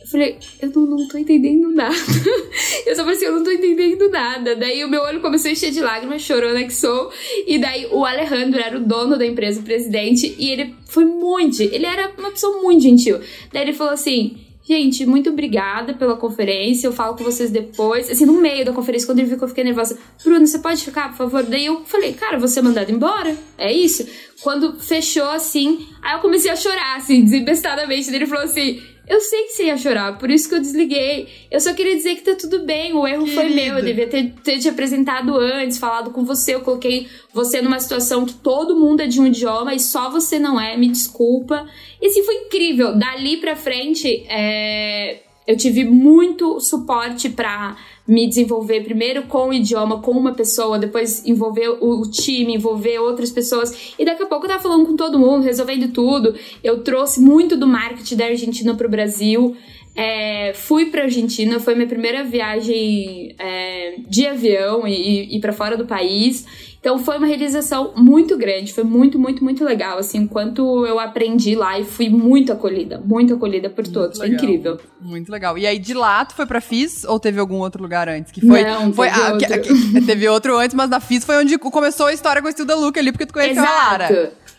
Eu falei, eu não, não tô entendendo nada. eu só falei assim, eu não tô entendendo nada. Daí o meu olho começou a encher de lágrimas, chorando que sou. E daí o Alejandro era o dono da empresa, o presidente, e ele foi muito. Ele era uma pessoa muito gentil. Daí ele falou assim. Gente, muito obrigada pela conferência. Eu falo com vocês depois. Assim, no meio da conferência, quando ele viu que eu fiquei nervosa, Bruno, você pode ficar, por favor? Daí eu falei, cara, vou ser mandado embora. É isso? Quando fechou assim, aí eu comecei a chorar, assim, desembestadamente. Daí ele falou assim: Eu sei que você ia chorar, por isso que eu desliguei. Eu só queria dizer que tá tudo bem, o erro foi meu. Eu devia ter, ter te apresentado antes, falado com você. Eu coloquei você numa situação que todo mundo é de um idioma e só você não é, me desculpa. E assim, foi incrível. Dali pra frente, é, eu tive muito suporte pra me desenvolver primeiro com o idioma, com uma pessoa, depois envolver o, time, envolver outras pessoas. E daqui a pouco eu tava falando com todo mundo, resolvendo tudo. Eu trouxe muito do marketing da Argentina pro Brasil. É, fui pra Argentina, foi minha primeira viagem é, de avião e, e para fora do país. Então foi uma realização muito grande, foi muito, muito, muito legal. Assim, enquanto eu aprendi lá e fui muito acolhida, muito acolhida por todos, foi legal. incrível. Muito legal. E aí, de lá, tu foi pra FIS ou teve algum outro lugar antes? Que foi, Não, foi teve ah, outro. que- que- teve outro antes, mas na FIS foi onde começou a história com o the Look ali, porque tu conheceu a Lara.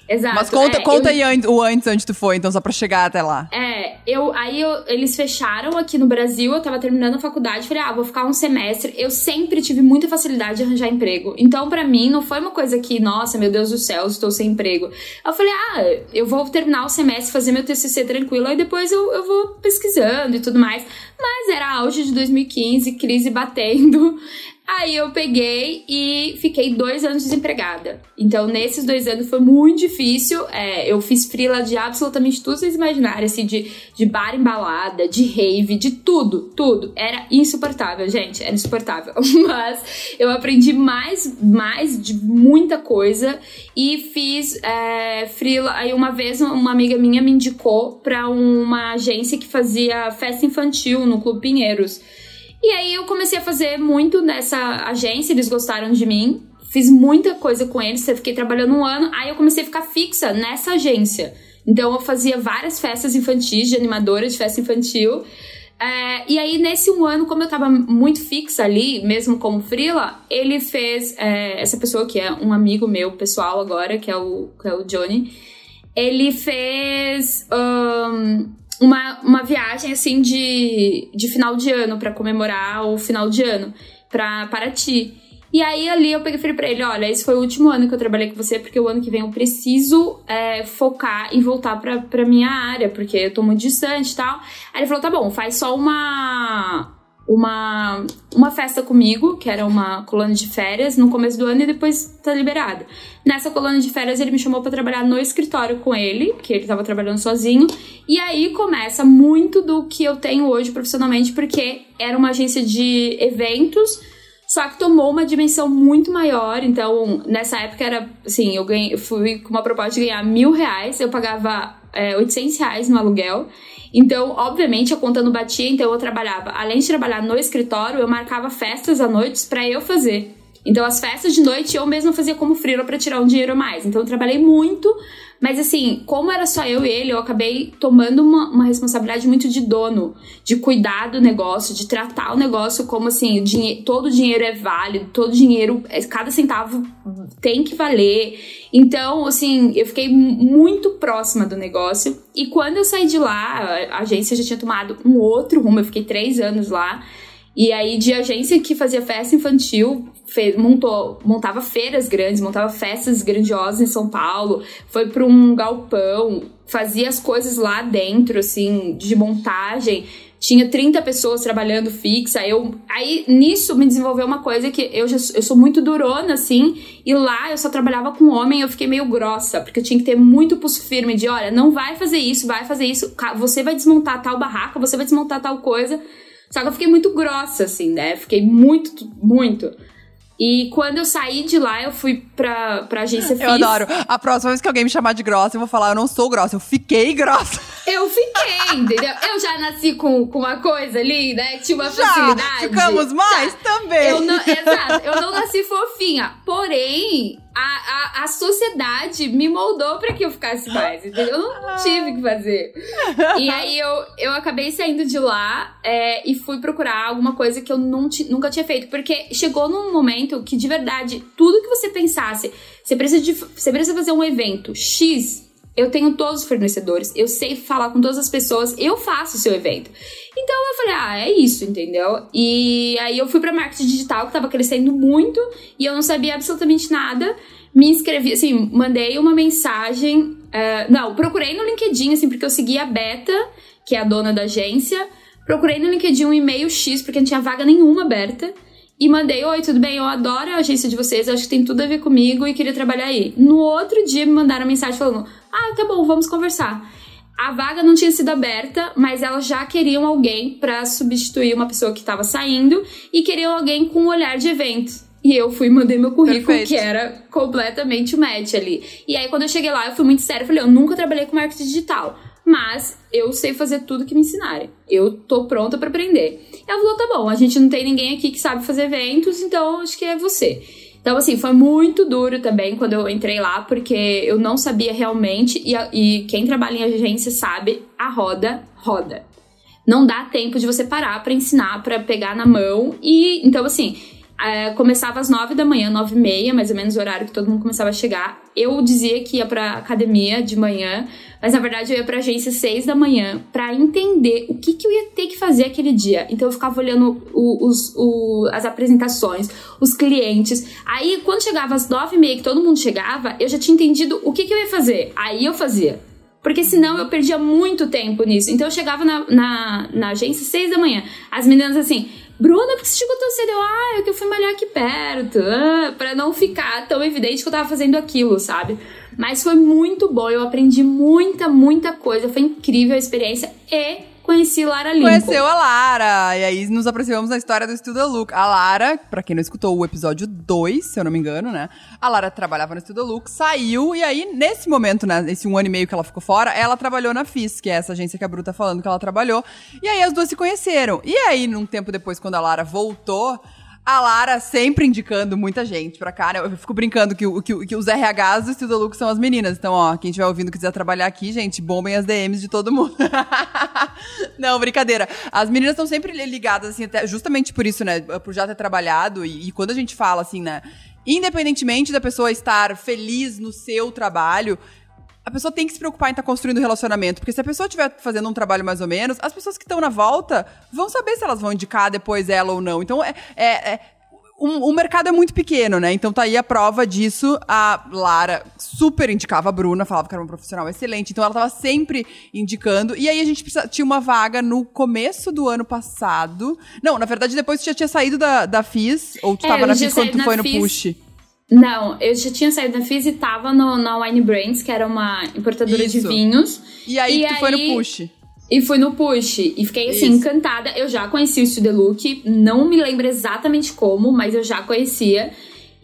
Exato. Mas conta, É, conta eu- aí o antes onde tu foi, então, só pra chegar até lá. É, eu, aí eu- eles fecharam aqui no Brasil, eu tava terminando a faculdade, falei, ah, vou ficar um semestre. Eu sempre tive muita facilidade de arranjar emprego. Então, pra mim, não foi uma coisa que, nossa, meu Deus do céu, estou sem emprego. Eu falei, ah, eu vou terminar o semestre, fazer meu TCC tranquilo, aí depois eu, eu vou pesquisando e tudo mais. Mas era auge de 2015, crise batendo. Aí eu peguei e fiquei dois anos desempregada. Então, nesses dois anos foi muito difícil. É, eu fiz frila de absolutamente tudo vocês imaginarem, assim, de, de bar embalada, de rave, de tudo, tudo. Era insuportável, gente, era insuportável. Mas eu aprendi mais, mais de muita coisa e fiz é, frila. Aí uma vez uma amiga minha me indicou para uma agência que fazia festa infantil no Clube Pinheiros. E aí eu comecei a fazer muito nessa agência, eles gostaram de mim. Fiz muita coisa com eles, fiquei trabalhando um ano, aí eu comecei a ficar fixa nessa agência. Então eu fazia várias festas infantis, de animadora de festa infantil. É, e aí, nesse um ano, como eu tava muito fixa ali, mesmo como frila, ele fez. É, essa pessoa que é um amigo meu pessoal agora, que é o, que é o Johnny, ele fez. Um, uma, uma viagem assim de, de final de ano para comemorar o final de ano para Paraty. E aí ali eu peguei e falei pra ele: olha, esse foi o último ano que eu trabalhei com você, porque o ano que vem eu preciso é, focar em voltar pra, pra minha área, porque eu tô muito distante e tal. Aí ele falou: tá bom, faz só uma. Uma, uma festa comigo, que era uma colônia de férias, no começo do ano e depois tá liberada. Nessa colônia de férias, ele me chamou para trabalhar no escritório com ele, que ele tava trabalhando sozinho. E aí começa muito do que eu tenho hoje profissionalmente, porque era uma agência de eventos só que tomou uma dimensão muito maior. Então, nessa época era assim, eu ganhei, fui com uma proposta de ganhar mil reais, eu pagava é, 800 reais no aluguel. Então, obviamente, a conta não batia, então eu trabalhava, além de trabalhar no escritório, eu marcava festas à noite para eu fazer. Então, as festas de noite eu mesma fazia como freela para tirar um dinheiro a mais. Então, eu trabalhei muito mas assim, como era só eu e ele, eu acabei tomando uma, uma responsabilidade muito de dono, de cuidar do negócio, de tratar o negócio como assim, o todo dinheiro é válido, todo dinheiro, é, cada centavo tem que valer. Então, assim, eu fiquei muito próxima do negócio. E quando eu saí de lá, a agência já tinha tomado um outro rumo, eu fiquei três anos lá. E aí, de agência que fazia festa infantil, montou, montava feiras grandes, montava festas grandiosas em São Paulo, foi para um galpão, fazia as coisas lá dentro, assim, de montagem. Tinha 30 pessoas trabalhando fixa. Eu, aí nisso me desenvolveu uma coisa que eu já eu sou muito durona, assim, e lá eu só trabalhava com homem, eu fiquei meio grossa, porque eu tinha que ter muito pulso firme de: olha, não vai fazer isso, vai fazer isso, você vai desmontar tal barraca, você vai desmontar tal coisa. Só que eu fiquei muito grossa, assim, né? Fiquei muito, muito. E quando eu saí de lá, eu fui pra, pra agência Eu adoro. A próxima vez que alguém me chamar de grossa, eu vou falar, eu não sou grossa, eu fiquei grossa. Eu fiquei, entendeu? Eu já nasci com, com uma coisa ali, né? Tinha uma já, facilidade. Ficamos mais já. também. Eu não, exato. Eu não nasci fofinha. Porém, a, a, a sociedade me moldou para que eu ficasse mais, entendeu? Eu não, tive que fazer. E aí eu, eu acabei saindo de lá é, e fui procurar alguma coisa que eu não nunca tinha feito. Porque chegou num momento que, de verdade, tudo que você pensasse, você precisa, de, você precisa fazer um evento X. Eu tenho todos os fornecedores, eu sei falar com todas as pessoas, eu faço o seu evento. Então eu falei, ah, é isso, entendeu? E aí eu fui para marketing digital, que tava crescendo muito, e eu não sabia absolutamente nada. Me inscrevi, assim, mandei uma mensagem. Uh, não, procurei no LinkedIn, assim, porque eu segui a Beta, que é a dona da agência. Procurei no LinkedIn um e-mail X, porque não tinha vaga nenhuma aberta. E mandei, oi, tudo bem? Eu adoro a agência de vocês, acho que tem tudo a ver comigo e queria trabalhar aí. No outro dia me mandaram mensagem falando, ah, tá bom, vamos conversar. A vaga não tinha sido aberta, mas elas já queriam alguém para substituir uma pessoa que estava saindo e queriam alguém com um olhar de evento. E eu fui e mandei meu currículo, Perfeito. que era completamente o match ali. E aí, quando eu cheguei lá, eu fui muito séria. Falei, eu nunca trabalhei com marketing digital. Mas eu sei fazer tudo que me ensinarem. Eu tô pronta para aprender. Ela falou, tá bom, a gente não tem ninguém aqui que sabe fazer eventos, então acho que é você. Então, assim, foi muito duro também quando eu entrei lá, porque eu não sabia realmente, e, e quem trabalha em agência sabe, a roda roda. Não dá tempo de você parar para ensinar, para pegar na mão. E então, assim, é, começava às nove da manhã, nove e meia, mais ou menos o horário que todo mundo começava a chegar. Eu dizia que ia pra academia de manhã, mas na verdade eu ia pra agência seis da manhã para entender o que, que eu ia ter que fazer aquele dia. Então eu ficava olhando o, os, o, as apresentações, os clientes. Aí quando chegava às nove e meia, que todo mundo chegava, eu já tinha entendido o que, que eu ia fazer. Aí eu fazia. Porque senão eu perdia muito tempo nisso. Então eu chegava na, na, na agência seis da manhã. As meninas assim, Bruna, por que você chegou tão cedo? Eu, ah, é que eu fui malhar aqui perto. Ah, pra não ficar tão evidente que eu tava fazendo aquilo, sabe? Mas foi muito bom, eu aprendi muita, muita coisa. Foi incrível a experiência e conheci Lara Lincoln. Conheceu a Lara. E aí nos aproximamos na história do Estuda Look. A Lara, pra quem não escutou o episódio 2, se eu não me engano, né? A Lara trabalhava no Estuda Look, saiu, e aí, nesse momento, né? Esse um ano e meio que ela ficou fora, ela trabalhou na FIS, que é essa agência que a Bru tá falando que ela trabalhou. E aí as duas se conheceram. E aí, num tempo depois, quando a Lara voltou. A Lara sempre indicando muita gente pra cá, né? Eu fico brincando que, que, que os RHs do Estudo Look são as meninas. Então, ó, quem estiver ouvindo quiser trabalhar aqui, gente, bombem as DMs de todo mundo. Não, brincadeira. As meninas estão sempre ligadas, assim, até justamente por isso, né? Por já ter trabalhado. E, e quando a gente fala, assim, né? Independentemente da pessoa estar feliz no seu trabalho, a pessoa tem que se preocupar em estar construindo um relacionamento. Porque se a pessoa estiver fazendo um trabalho mais ou menos, as pessoas que estão na volta vão saber se elas vão indicar depois ela ou não. Então, é. é- é- um- o mercado é muito pequeno, né? Então tá aí a prova disso. A Lara super indicava a Bruna, falava que era uma profissional excelente. Então ela tava sempre indicando. E aí a gente precisa- tinha uma vaga no começo do ano passado. Não, na verdade, depois tu já tinha saído da, da FIS, ou tu É, tava na FIS quando tu foi no FIS. Push. Não, eu já tinha saído da FIS e tava no, na Wine Brands, que era uma importadora de Isso. vinhos. E aí E tu foi no aí- Push. E fui no Push. E fiquei assim, Isso. encantada. Eu já conhecia o Studio Look. Não me lembro exatamente como, mas eu já conhecia.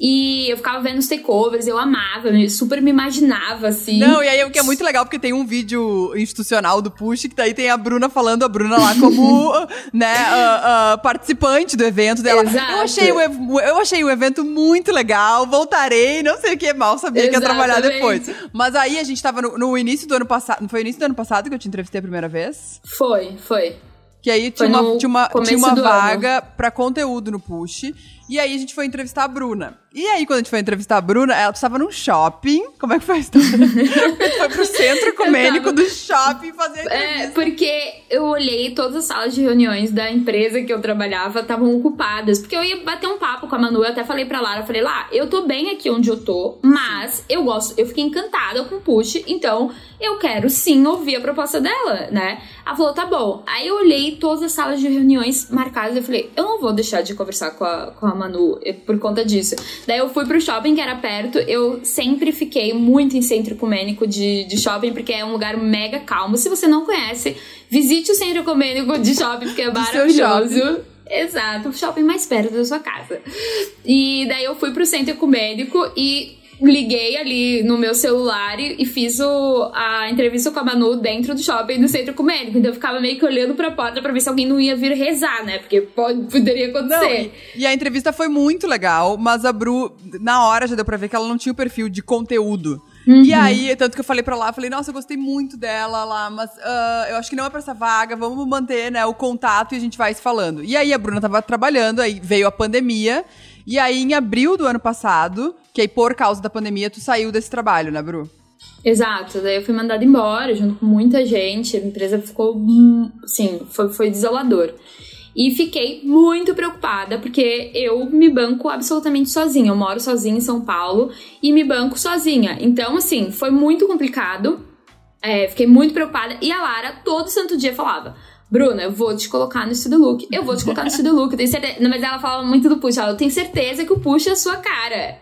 E eu ficava vendo os takeovers, eu amava, eu super me imaginava, assim. Não, e aí o que é muito legal, porque tem um vídeo institucional do Push, que daí tem a Bruna falando, a Bruna lá como, né, ah, ah, participante do evento dela. Exato. Eu achei, o, eu achei o evento muito legal, voltarei, não sei o que, mal sabia que ia trabalhar Exatamente. depois. Mas aí a gente tava no, no início do ano passado, não foi no início do ano passado que eu te entrevistei a primeira vez? Foi, foi. Que aí tinha uma, tinha uma, tinha uma vaga pra conteúdo no Push. E aí a gente foi entrevistar a Bruna. E aí, quando a gente foi entrevistar a Bruna, ela estava num shopping. Como é que foi a história? Porque tu foi pro centro ecumênico do shopping fazer a É, entrevista. porque eu olhei todas as salas de reuniões da empresa que eu trabalhava estavam ocupadas. Porque eu ia bater um papo com a Manu, eu até falei pra Lara, falei, lá, eu tô bem aqui onde eu tô, mas eu gosto, eu fiquei encantada com o Push, então eu quero sim ouvir a proposta dela, né? Ela falou, tá bom. Aí eu olhei todas as salas de reuniões marcadas e eu falei, eu não vou deixar de conversar com a, com a Manu eh, por conta disso. Daí eu fui pro shopping que era perto, eu sempre fiquei muito em centro ecumênico de, de shopping, porque é um lugar mega calmo. Se você não conhece, visite o centro ecumênico de shopping, porque é maravilhoso. Exato, o shopping mais perto da sua casa. E daí eu fui pro centro ecumênico e liguei ali no meu celular e, e fiz o, a entrevista com a Manu dentro do shopping do centro ecumênico. Então eu ficava meio que olhando pra porta pra ver se alguém não ia vir rezar, né? Porque pode, poderia Não, acontecer. e, e a entrevista foi muito legal, mas a Bru, na hora já deu pra ver que ela não tinha o perfil de conteúdo. Uhum. E aí, tanto que eu falei pra lá, falei, nossa, eu gostei muito dela lá, mas ah, eu acho que não é pra essa vaga, vamos manter, né, o contato e a gente vai se falando. E aí a Bruna tava trabalhando, aí veio a pandemia, e aí em abril do ano passado, que aí por causa da pandemia tu saiu desse trabalho, né, Bru? Exato, daí eu fui mandada embora junto com muita gente, a empresa ficou, hum, assim, foi, foi desolador. E fiquei muito preocupada, porque eu me banco absolutamente sozinha. Eu moro sozinha em São Paulo e me banco sozinha. Então, assim, foi muito complicado. É, fiquei muito preocupada. E a Lara, todo santo dia, falava: Bruna, eu vou te colocar no Studio Look. Eu vou te colocar no Studio Look. Tenho certeza. Mas ela falava muito do push. Ela, eu tenho certeza que o push é a sua cara.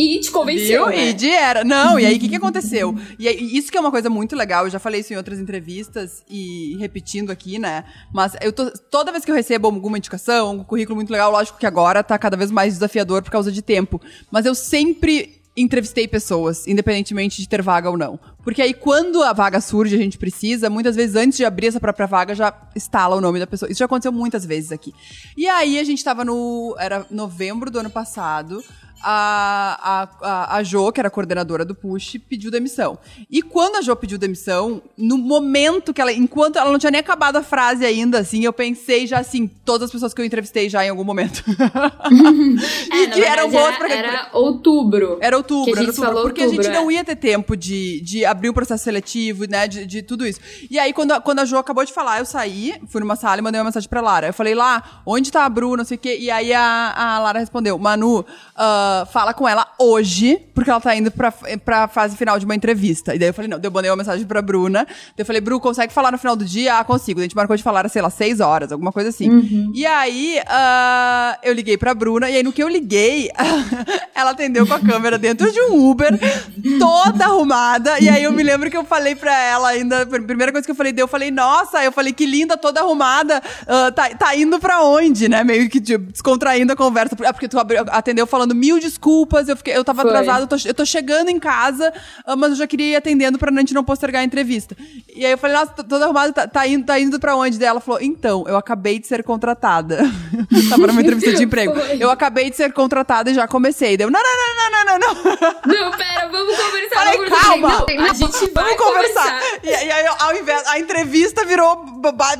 E te convenceu. Viu? Né? E de era. Não, e aí o que, que aconteceu? E aí, isso que é uma coisa muito legal, eu já falei isso em outras entrevistas e repetindo aqui, né? Mas eu tô, toda vez que eu recebo alguma indicação, um currículo muito legal, lógico que agora tá cada vez mais desafiador por causa de tempo. Mas eu sempre entrevistei pessoas, independentemente de ter vaga ou não. Porque aí, quando a vaga surge, a gente precisa, muitas vezes, antes de abrir essa própria vaga, já instala o nome da pessoa. Isso já aconteceu muitas vezes aqui. E aí, a gente tava no. Era novembro do ano passado. A, a, a, a Jo, que era a coordenadora do Push, pediu demissão. E quando a Jo pediu demissão, no momento que ela. Enquanto ela não tinha nem acabado a frase ainda, assim, eu pensei já assim, todas as pessoas que eu entrevistei já em algum momento. É, e que eram boas era, pra era outubro. era outubro, a era gente outubro. porque a outubro, gente não é. ia ter tempo de, de abrir o processo seletivo, né? De, de tudo isso. E aí, quando a, quando a Jo acabou de falar, eu saí, fui numa sala e mandei uma mensagem pra Lara. Eu falei, lá, onde tá a Bruna, não sei o quê. E aí a, a Lara respondeu, Manu, ah, fala com ela hoje, porque ela tá indo pra, pra fase final de uma entrevista. E daí eu falei, não, eu mandei uma mensagem pra Bruna. Daí eu falei, Bru, consegue falar no final do dia? Ah, consigo. A gente marcou de falar, sei lá, seis horas, alguma coisa assim. Uhum. E aí, ah, eu liguei pra Bruna, e aí no que eu liguei, ela atendeu com a câmera dentro de um Uber, toda arrumada. E aí eu me lembro que eu falei pra ela ainda, a primeira coisa que eu falei, daí eu falei, nossa, eu falei, que linda, toda arrumada, ah, tá, tá indo pra onde, né? Meio que tipo, descontraindo a conversa. Ah, porque tu atendeu falando mil desculpas, eu, fiquei, eu tava Foi. atrasada, eu tô, eu tô chegando em casa, ah, mas eu já queria ir atendendo pra gente não postergar a entrevista. E aí eu falei, nossa, toda arrumada, tá, tá indo, tá indo pra onde? Daí ela falou, então, eu acabei de ser contratada. tava numa entrevista de emprego. Foi. Eu acabei de ser contratada e já comecei. Deu, não, não, não, não, não, não, não. Não, pera, vamos conversar. Falei, vamos conversar. calma. Não, a gente vai Vamos conversar. E, e aí, ao invés, a entrevista virou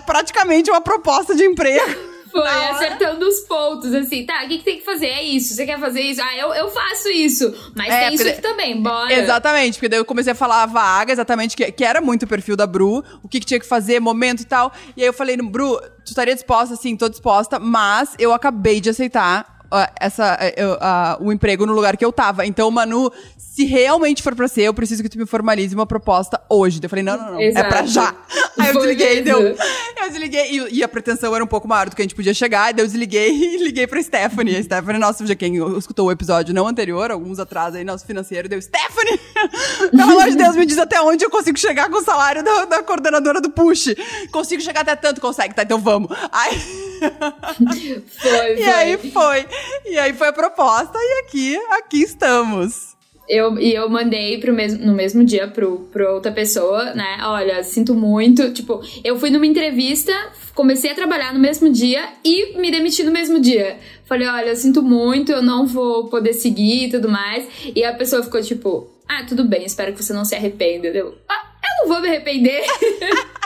praticamente uma proposta de emprego. Foi hora. acertando os pontos, assim, tá, o que, que tem que fazer? É isso, você quer fazer isso? Ah, eu, eu faço isso, mas É, tem isso aqui também, bora. Exatamente, porque daí eu comecei a falar a vaga, exatamente, que, que era muito o perfil da Bru, o que, que tinha que fazer, momento e tal. E aí eu falei, Bru, tu estaria disposta? Sim, tô disposta, mas eu acabei de aceitar. Essa, eh, eu, ah, o emprego no lugar que eu tava. Então, Manu, se realmente for pra ser, eu preciso que tu me formalize uma proposta hoje. Eu falei, não, não, não, é Exato. pra já. Aí eu Foi desliguei, deu. Eu desliguei, e, e a pretensão era um pouco maior do que a gente podia chegar, daí eu desliguei e liguei pra Stephanie. A Stephanie, nossa, já quem escutou o episódio não anterior, alguns atrás aí, nosso financeiro, deu, Stephanie! Pelo amor de Deus, me diz até onde eu consigo chegar com o salário da, da coordenadora do Push. Consigo chegar até tanto, consegue, tá, então vamos. Aí, Foi, e foi. aí foi. E aí foi a proposta, e aqui, aqui estamos. Eu, e eu mandei pro mesmo, no mesmo dia pro, pro outra pessoa, né? Olha, sinto muito. Tipo, eu fui numa entrevista, comecei a trabalhar no mesmo dia e me demiti no mesmo dia. Falei, olha, sinto muito, eu não vou poder seguir e tudo mais. E a pessoa ficou tipo, ah, tudo bem, espero que você não se arrependa. Eu, ah, eu não vou me arrepender.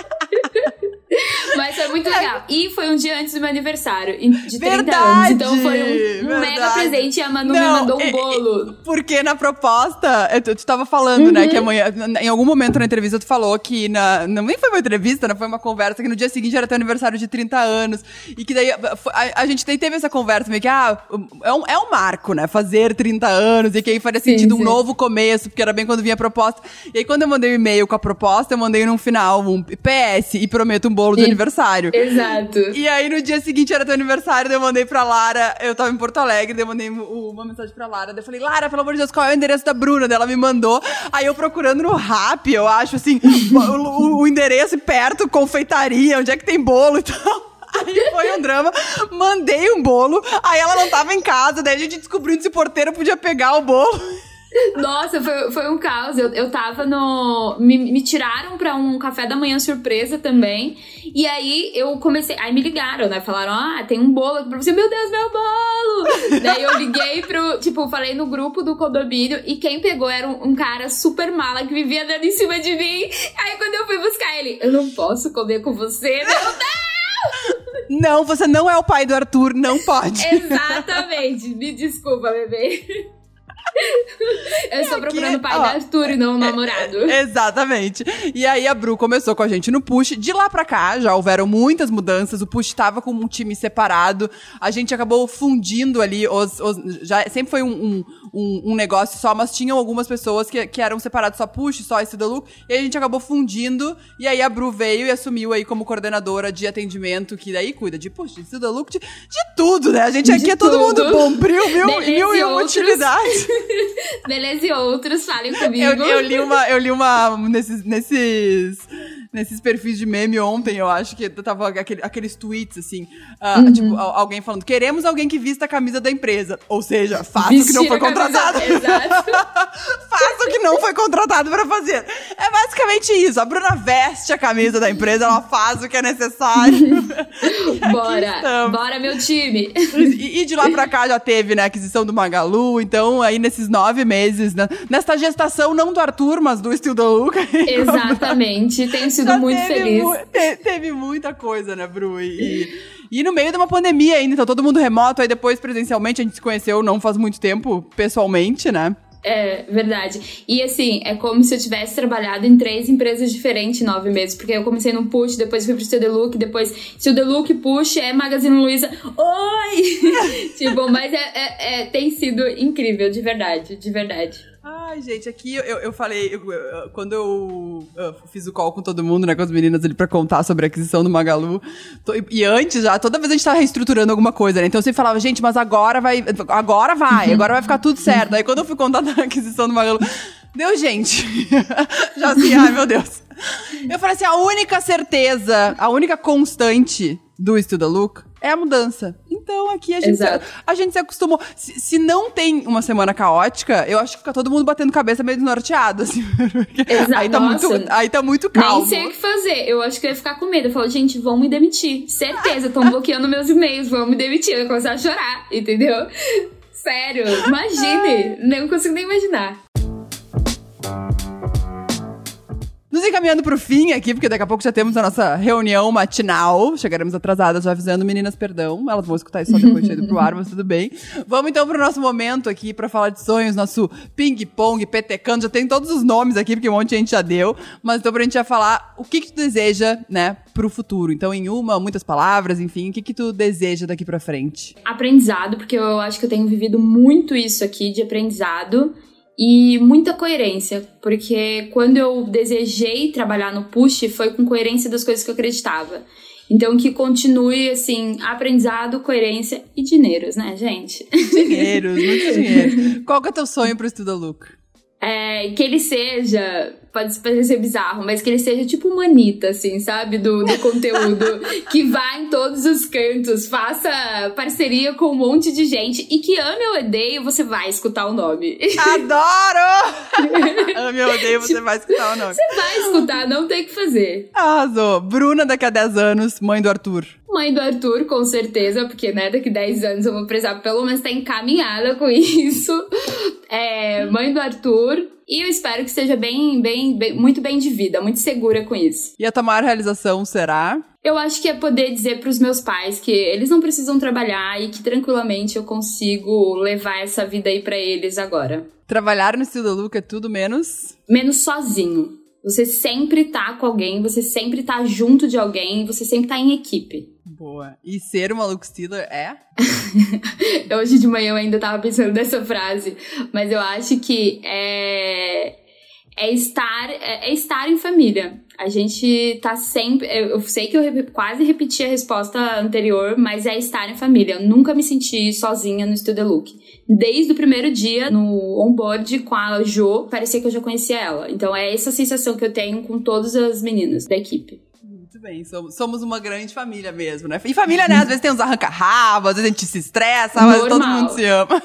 Mas foi muito legal. E foi um dia antes do meu aniversário, de 30 anos. Verdade, Então foi um, um mega presente e a Manu me Não, mandou um é- é- bolo. Porque na proposta, eu- tu, tu tava falando, né, Uhum. que amanhã, em algum momento na entrevista tu falou que na, não nem foi uma entrevista, né, foi uma conversa que no dia seguinte era teu aniversário de 30 anos e que daí a, a- a gente nem teve essa conversa meio que, ah, é um, é um marco, né, fazer 30 anos e que aí faria Sim, sentido sim. um novo começo, porque era bem quando vinha a proposta. E aí quando eu mandei o e-mail com a proposta, eu mandei num final um PS e prometo um bolo de Sim. aniversário. Exato. E aí, no dia seguinte era teu aniversário, daí eu mandei pra Lara. Eu tava em Porto Alegre, daí eu mandei uma mensagem pra Lara. Daí eu falei, Lara, pelo amor de Deus, qual é o endereço da Bruna? Daí ela me mandou. Aí eu procurando no Rap, eu acho, assim, o, o- o endereço perto, confeitaria, onde é que tem bolo e tal. Aí foi um drama, mandei um bolo, aí ela não tava em casa, daí a gente descobriu se o porteiro podia pegar o bolo. Nossa, foi, foi um caos. Eu, eu tava no. Me, me tiraram pra um café da manhã surpresa também. E aí eu comecei. Aí me ligaram, né? Falaram: Ah, tem um bolo aqui pra você. Meu Deus, meu bolo! Daí eu liguei pro. Tipo, falei no grupo do condomínio. E quem pegou era um, um cara super mala que vivia dando em cima de mim. Aí quando eu fui buscar ele, eu não posso comer com você. Meu Não, você não é o pai do Arthur, não pode. Exatamente. Me desculpa, bebê. Eu estou procurando o pai ó, da Arthur e não o namorado. Exatamente. E aí a Bru começou com a gente no Push. De lá pra cá, já houveram muitas mudanças. O Push tava com um time separado. A gente acabou fundindo ali os... os- já sempre foi um, um, um- um negócio só, mas tinham algumas pessoas que, que eram separados só Push, só esse Look. E aí a gente acabou fundindo. E aí a Bru veio e assumiu aí como coordenadora de atendimento, que daí cuida de Push, de Look, de, de tudo, né? A gente aqui De é todo tudo. mundo bombril, mil, Beleza mil e e uma utilidades. Beleza, e outros, falem comigo. Eu, eu li uma, eu li uma nesses, nesses, nesses perfis de meme ontem, eu acho que tava aquele- aqueles tweets assim, ah, Uhum. tipo, al- alguém falando, queremos alguém que vista a camisa da empresa. Ou seja, faça o que não foi contratado. Exato. faça o que não foi contratado pra fazer. É basicamente isso. A Bruna veste a camisa da empresa, ela faz o que é necessário. Bora, estamos. bora, meu time. E, e de lá pra cá já teve, né, a aquisição do Magalu, então aí nesses nove meses, né, nesta gestação não do Arthur, mas do the Look. Exatamente, tenho sido Já muito teve feliz. mu- te- teve muita coisa, né, Bru? E, e no meio de uma pandemia ainda, então todo mundo remoto, aí depois presencialmente a gente se conheceu não faz muito tempo, pessoalmente, né? É, verdade. E assim, é como se eu tivesse trabalhado em três empresas diferentes em nove meses. Porque eu comecei no Push, depois fui pro Seu Look, depois, se o The Look Push é Magazine Luiza. Oi! tipo, mas é, é, é, tem sido incrível, de verdade, de verdade. Ai, gente, aqui eu, eu falei, eu, quando eu, eu, fiz o call com todo mundo, né, com as meninas ali pra contar sobre a aquisição do Magalu, tô, e antes já, toda vez a gente tava reestruturando alguma coisa, né, então eu sempre falava, gente, mas agora vai, agora vai, agora vai ficar tudo certo. Aí quando eu fui contar da aquisição do Magalu, deu gente. já assim, ai meu Deus. Eu falei assim, a única certeza, a única constante do Estuda Look é a mudança. Então aqui a gente, se, a gente se acostumou. Se, se, não tem uma semana caótica, eu acho que fica todo mundo batendo cabeça meio desnorteado, assim. Exato. Aí tá, Nossa. muito, aí tá muito calmo. Nem sei o que fazer. Eu acho que eu ia ficar com medo. Eu falo, gente, vão me demitir. Certeza, estão bloqueando meus e-mails, vão me demitir. Eu ia começar a chorar, entendeu? Sério, imagine. Não consigo nem imaginar. Nos encaminhando pro fim aqui, porque daqui a pouco já temos a nossa reunião matinal. Chegaremos atrasadas, já avisando meninas, perdão. Elas vão escutar isso só depois de ir pro ar, mas tudo bem. Vamos então pro nosso momento aqui para falar de sonhos, nosso ping-pong, petecando. Já tem todos os nomes aqui, porque um monte de gente já deu. Mas então pra gente já falar o que que tu deseja, né, pro futuro. Então, em uma, muitas palavras, enfim, o que que tu deseja daqui pra frente? Aprendizado, porque eu acho que eu tenho vivido muito isso aqui de aprendizado e muita coerência, porque quando eu desejei trabalhar no Push foi com coerência das coisas que eu acreditava. Então que continue assim, aprendizado, coerência e dinheiros, né, gente? Dinheiros, muito dinheiro. Qual que é o teu sonho pro Estuda Look? É, que ele seja pode parecer bizarro, mas que ele seja tipo uma Anitta, assim, sabe? Do, do conteúdo. que vá em todos os cantos, faça parceria com um monte de gente e que ame ou odeio, você vai escutar o nome. Adoro! ame ou odeio, você vai escutar o nome. Você vai escutar, não tem o que fazer. Arrasou. Bruna, daqui a 10 anos, mãe do Arthur. Mãe do Arthur, com certeza, porque, né, daqui 10 anos eu vou precisar pelo menos estar encaminhada com isso. É, mãe do Arthur. E eu espero que seja bem, bem, bem, muito bem de vida, muito segura com isso. E a tua maior realização será? Eu acho que é poder dizer para os meus pais que eles não precisam trabalhar e que tranquilamente eu consigo levar essa vida aí para eles agora. Trabalhar no estilo Luca é tudo menos? Menos sozinho. Você sempre tá com alguém, você sempre tá junto de alguém, você sempre tá em equipe. Boa. E ser uma Luke Steeler é? Hoje de manhã eu ainda tava pensando nessa frase, mas eu acho que é, é estar é, é estar em família. A gente tá sempre. Eu sei que eu quase repeti a resposta anterior, mas é estar em família. Eu nunca me senti sozinha no Studio Look. Desde o primeiro dia no onboard com a Jo, parecia que eu já conhecia ela. Então é essa sensação que eu tenho com todas as meninas da equipe bem, somos, somos uma grande família mesmo, né? E família, né? Às vezes tem uns arranca-rabos, às vezes a gente se estressa, mas Normal. todo mundo se ama.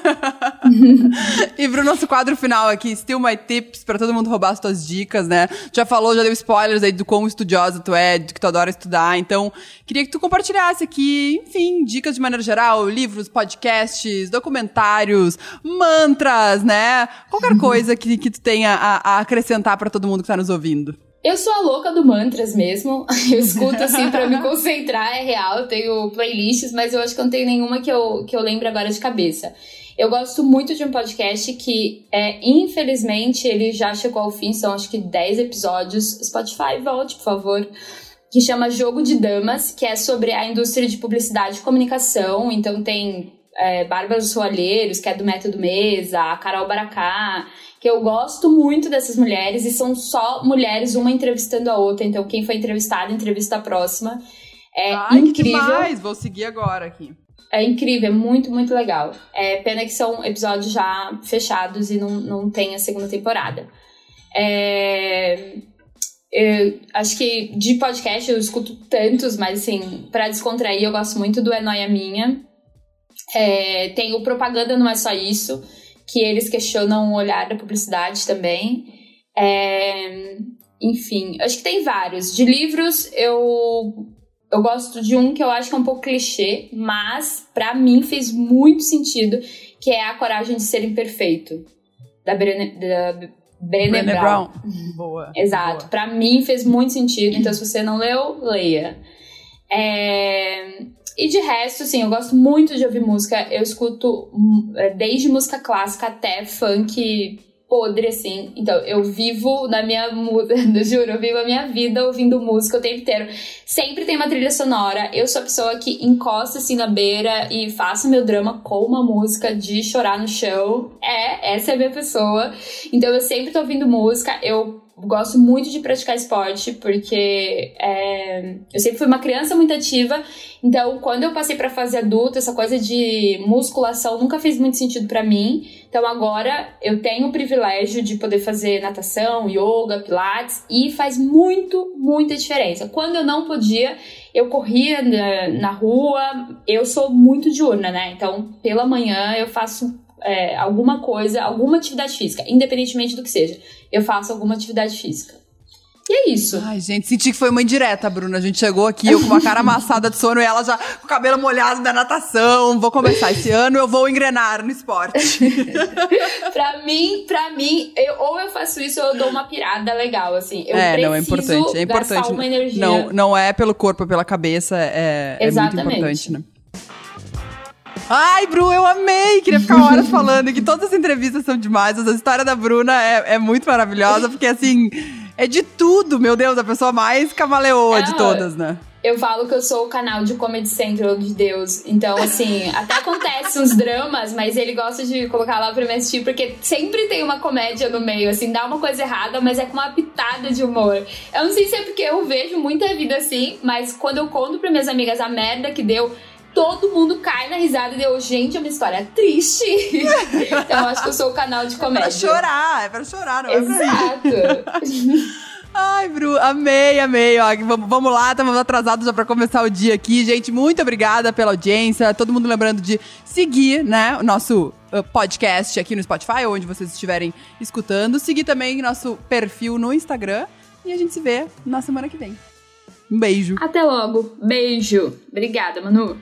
e pro nosso quadro final aqui, Still My Tips, pra todo mundo roubar as tuas dicas, né? Já falou, já deu spoilers aí do quão estudiosa tu é, de que tu adora estudar, então queria que tu compartilhasse aqui, enfim, dicas de maneira geral, livros, podcasts, documentários, mantras, né? Qualquer coisa que, que tu tenha a, a acrescentar para todo mundo que tá nos ouvindo. Eu sou a louca do mantras mesmo. Eu escuto assim para me concentrar, é real. Eu tenho playlists, mas eu acho que não tenho nenhuma que eu, que eu lembre agora de cabeça. Eu gosto muito de um podcast que, é, infelizmente, ele já chegou ao fim, são acho que 10 episódios. Spotify, volte, por favor. Que chama Jogo de Damas, que é sobre a indústria de publicidade e comunicação. Então tem é, Bárbara Soalheiros, que é do Método Mesa, a Carol Baracá que eu gosto muito dessas mulheres e são só mulheres, uma entrevistando a outra. Então, quem foi entrevistado, entrevista a próxima. É Ai, incrível. Que demais. Vou seguir agora aqui. É incrível, é muito, muito legal. É pena que são episódios já fechados e não, não tem a segunda temporada. É, eu acho que de podcast eu escuto tantos, mas assim, para descontrair eu gosto muito do É Noia Minha. É, tem o Propaganda Não É Só Isso, que eles questionam o olhar da publicidade também. É, enfim, acho que tem vários. De livros, eu, eu gosto de um que eu acho que é um pouco clichê, mas para mim fez muito sentido, que é A Coragem de Ser Imperfeito, da Brené, da Brené Brown. Brown. Boa. Exato. Para mim fez muito sentido, então se você não leu, leia. É, e de resto, assim, eu gosto muito de ouvir música. Eu escuto é, desde música clássica até funk podre, assim. Então, eu vivo na minha música, juro, eu vivo a minha vida ouvindo música o tempo inteiro. Sempre tem uma trilha sonora. Eu sou a pessoa que encosta assim na beira e faço meu drama com uma música de chorar no chão. É, essa é a minha pessoa. Então, eu sempre tô ouvindo música. Eu gosto muito de praticar esporte, porque é, eu sempre fui uma criança muito ativa, então quando eu passei para fase adulta, essa coisa de musculação nunca fez muito sentido para mim. Então agora eu tenho o privilégio de poder fazer natação, yoga, pilates e faz muito, muita diferença. Quando eu não podia, eu corria na, na rua, eu sou muito diurna, né? Então pela manhã eu faço é, alguma coisa, alguma atividade física, independentemente do que seja, eu faço alguma atividade física. E é isso. Ai, gente, senti que foi uma indireta, Bruna. A gente chegou aqui, eu com uma cara amassada de sono e ela já com o cabelo molhado da natação. Vou começar esse ano, eu vou engrenar no esporte. pra mim, pra mim, eu, ou eu faço isso ou eu dou uma pirada legal, assim. Eu é, não, é importante. É importante. Uma energia. Não, não é pelo corpo, é pela cabeça. É, é muito importante, né? Ai, Bru, eu amei! Queria ficar horas falando que todas as entrevistas são demais. A história da Bruna é, é muito maravilhosa, porque assim, é de tudo, meu Deus, a pessoa mais camaleoa é, de todas, né? Eu falo que eu sou o canal de Comedy Central de Deus. Então, assim, até acontece uns dramas, mas ele gosta de colocar lá pra me assistir, porque sempre tem uma comédia no meio, assim, dá uma coisa errada, mas é com uma pitada de humor. Eu não sei se é porque eu vejo muita vida assim, mas quando eu conto pra minhas amigas a merda que deu, todo mundo cai na risada e deu, gente, é uma história triste. então, eu acho que eu sou o canal de comédia. É pra chorar, é pra chorar, não é Exato. pra Ai, Bru, amei, amei. Ó, vamos lá, estamos atrasados já para começar o dia aqui. Gente, muito obrigada pela audiência. Todo mundo lembrando de seguir, né, o nosso uh, podcast aqui no Spotify, onde vocês estiverem escutando. Seguir também nosso perfil no Instagram. E a gente se vê na semana que vem. Um beijo. Até logo. Beijo. Obrigada, Manu.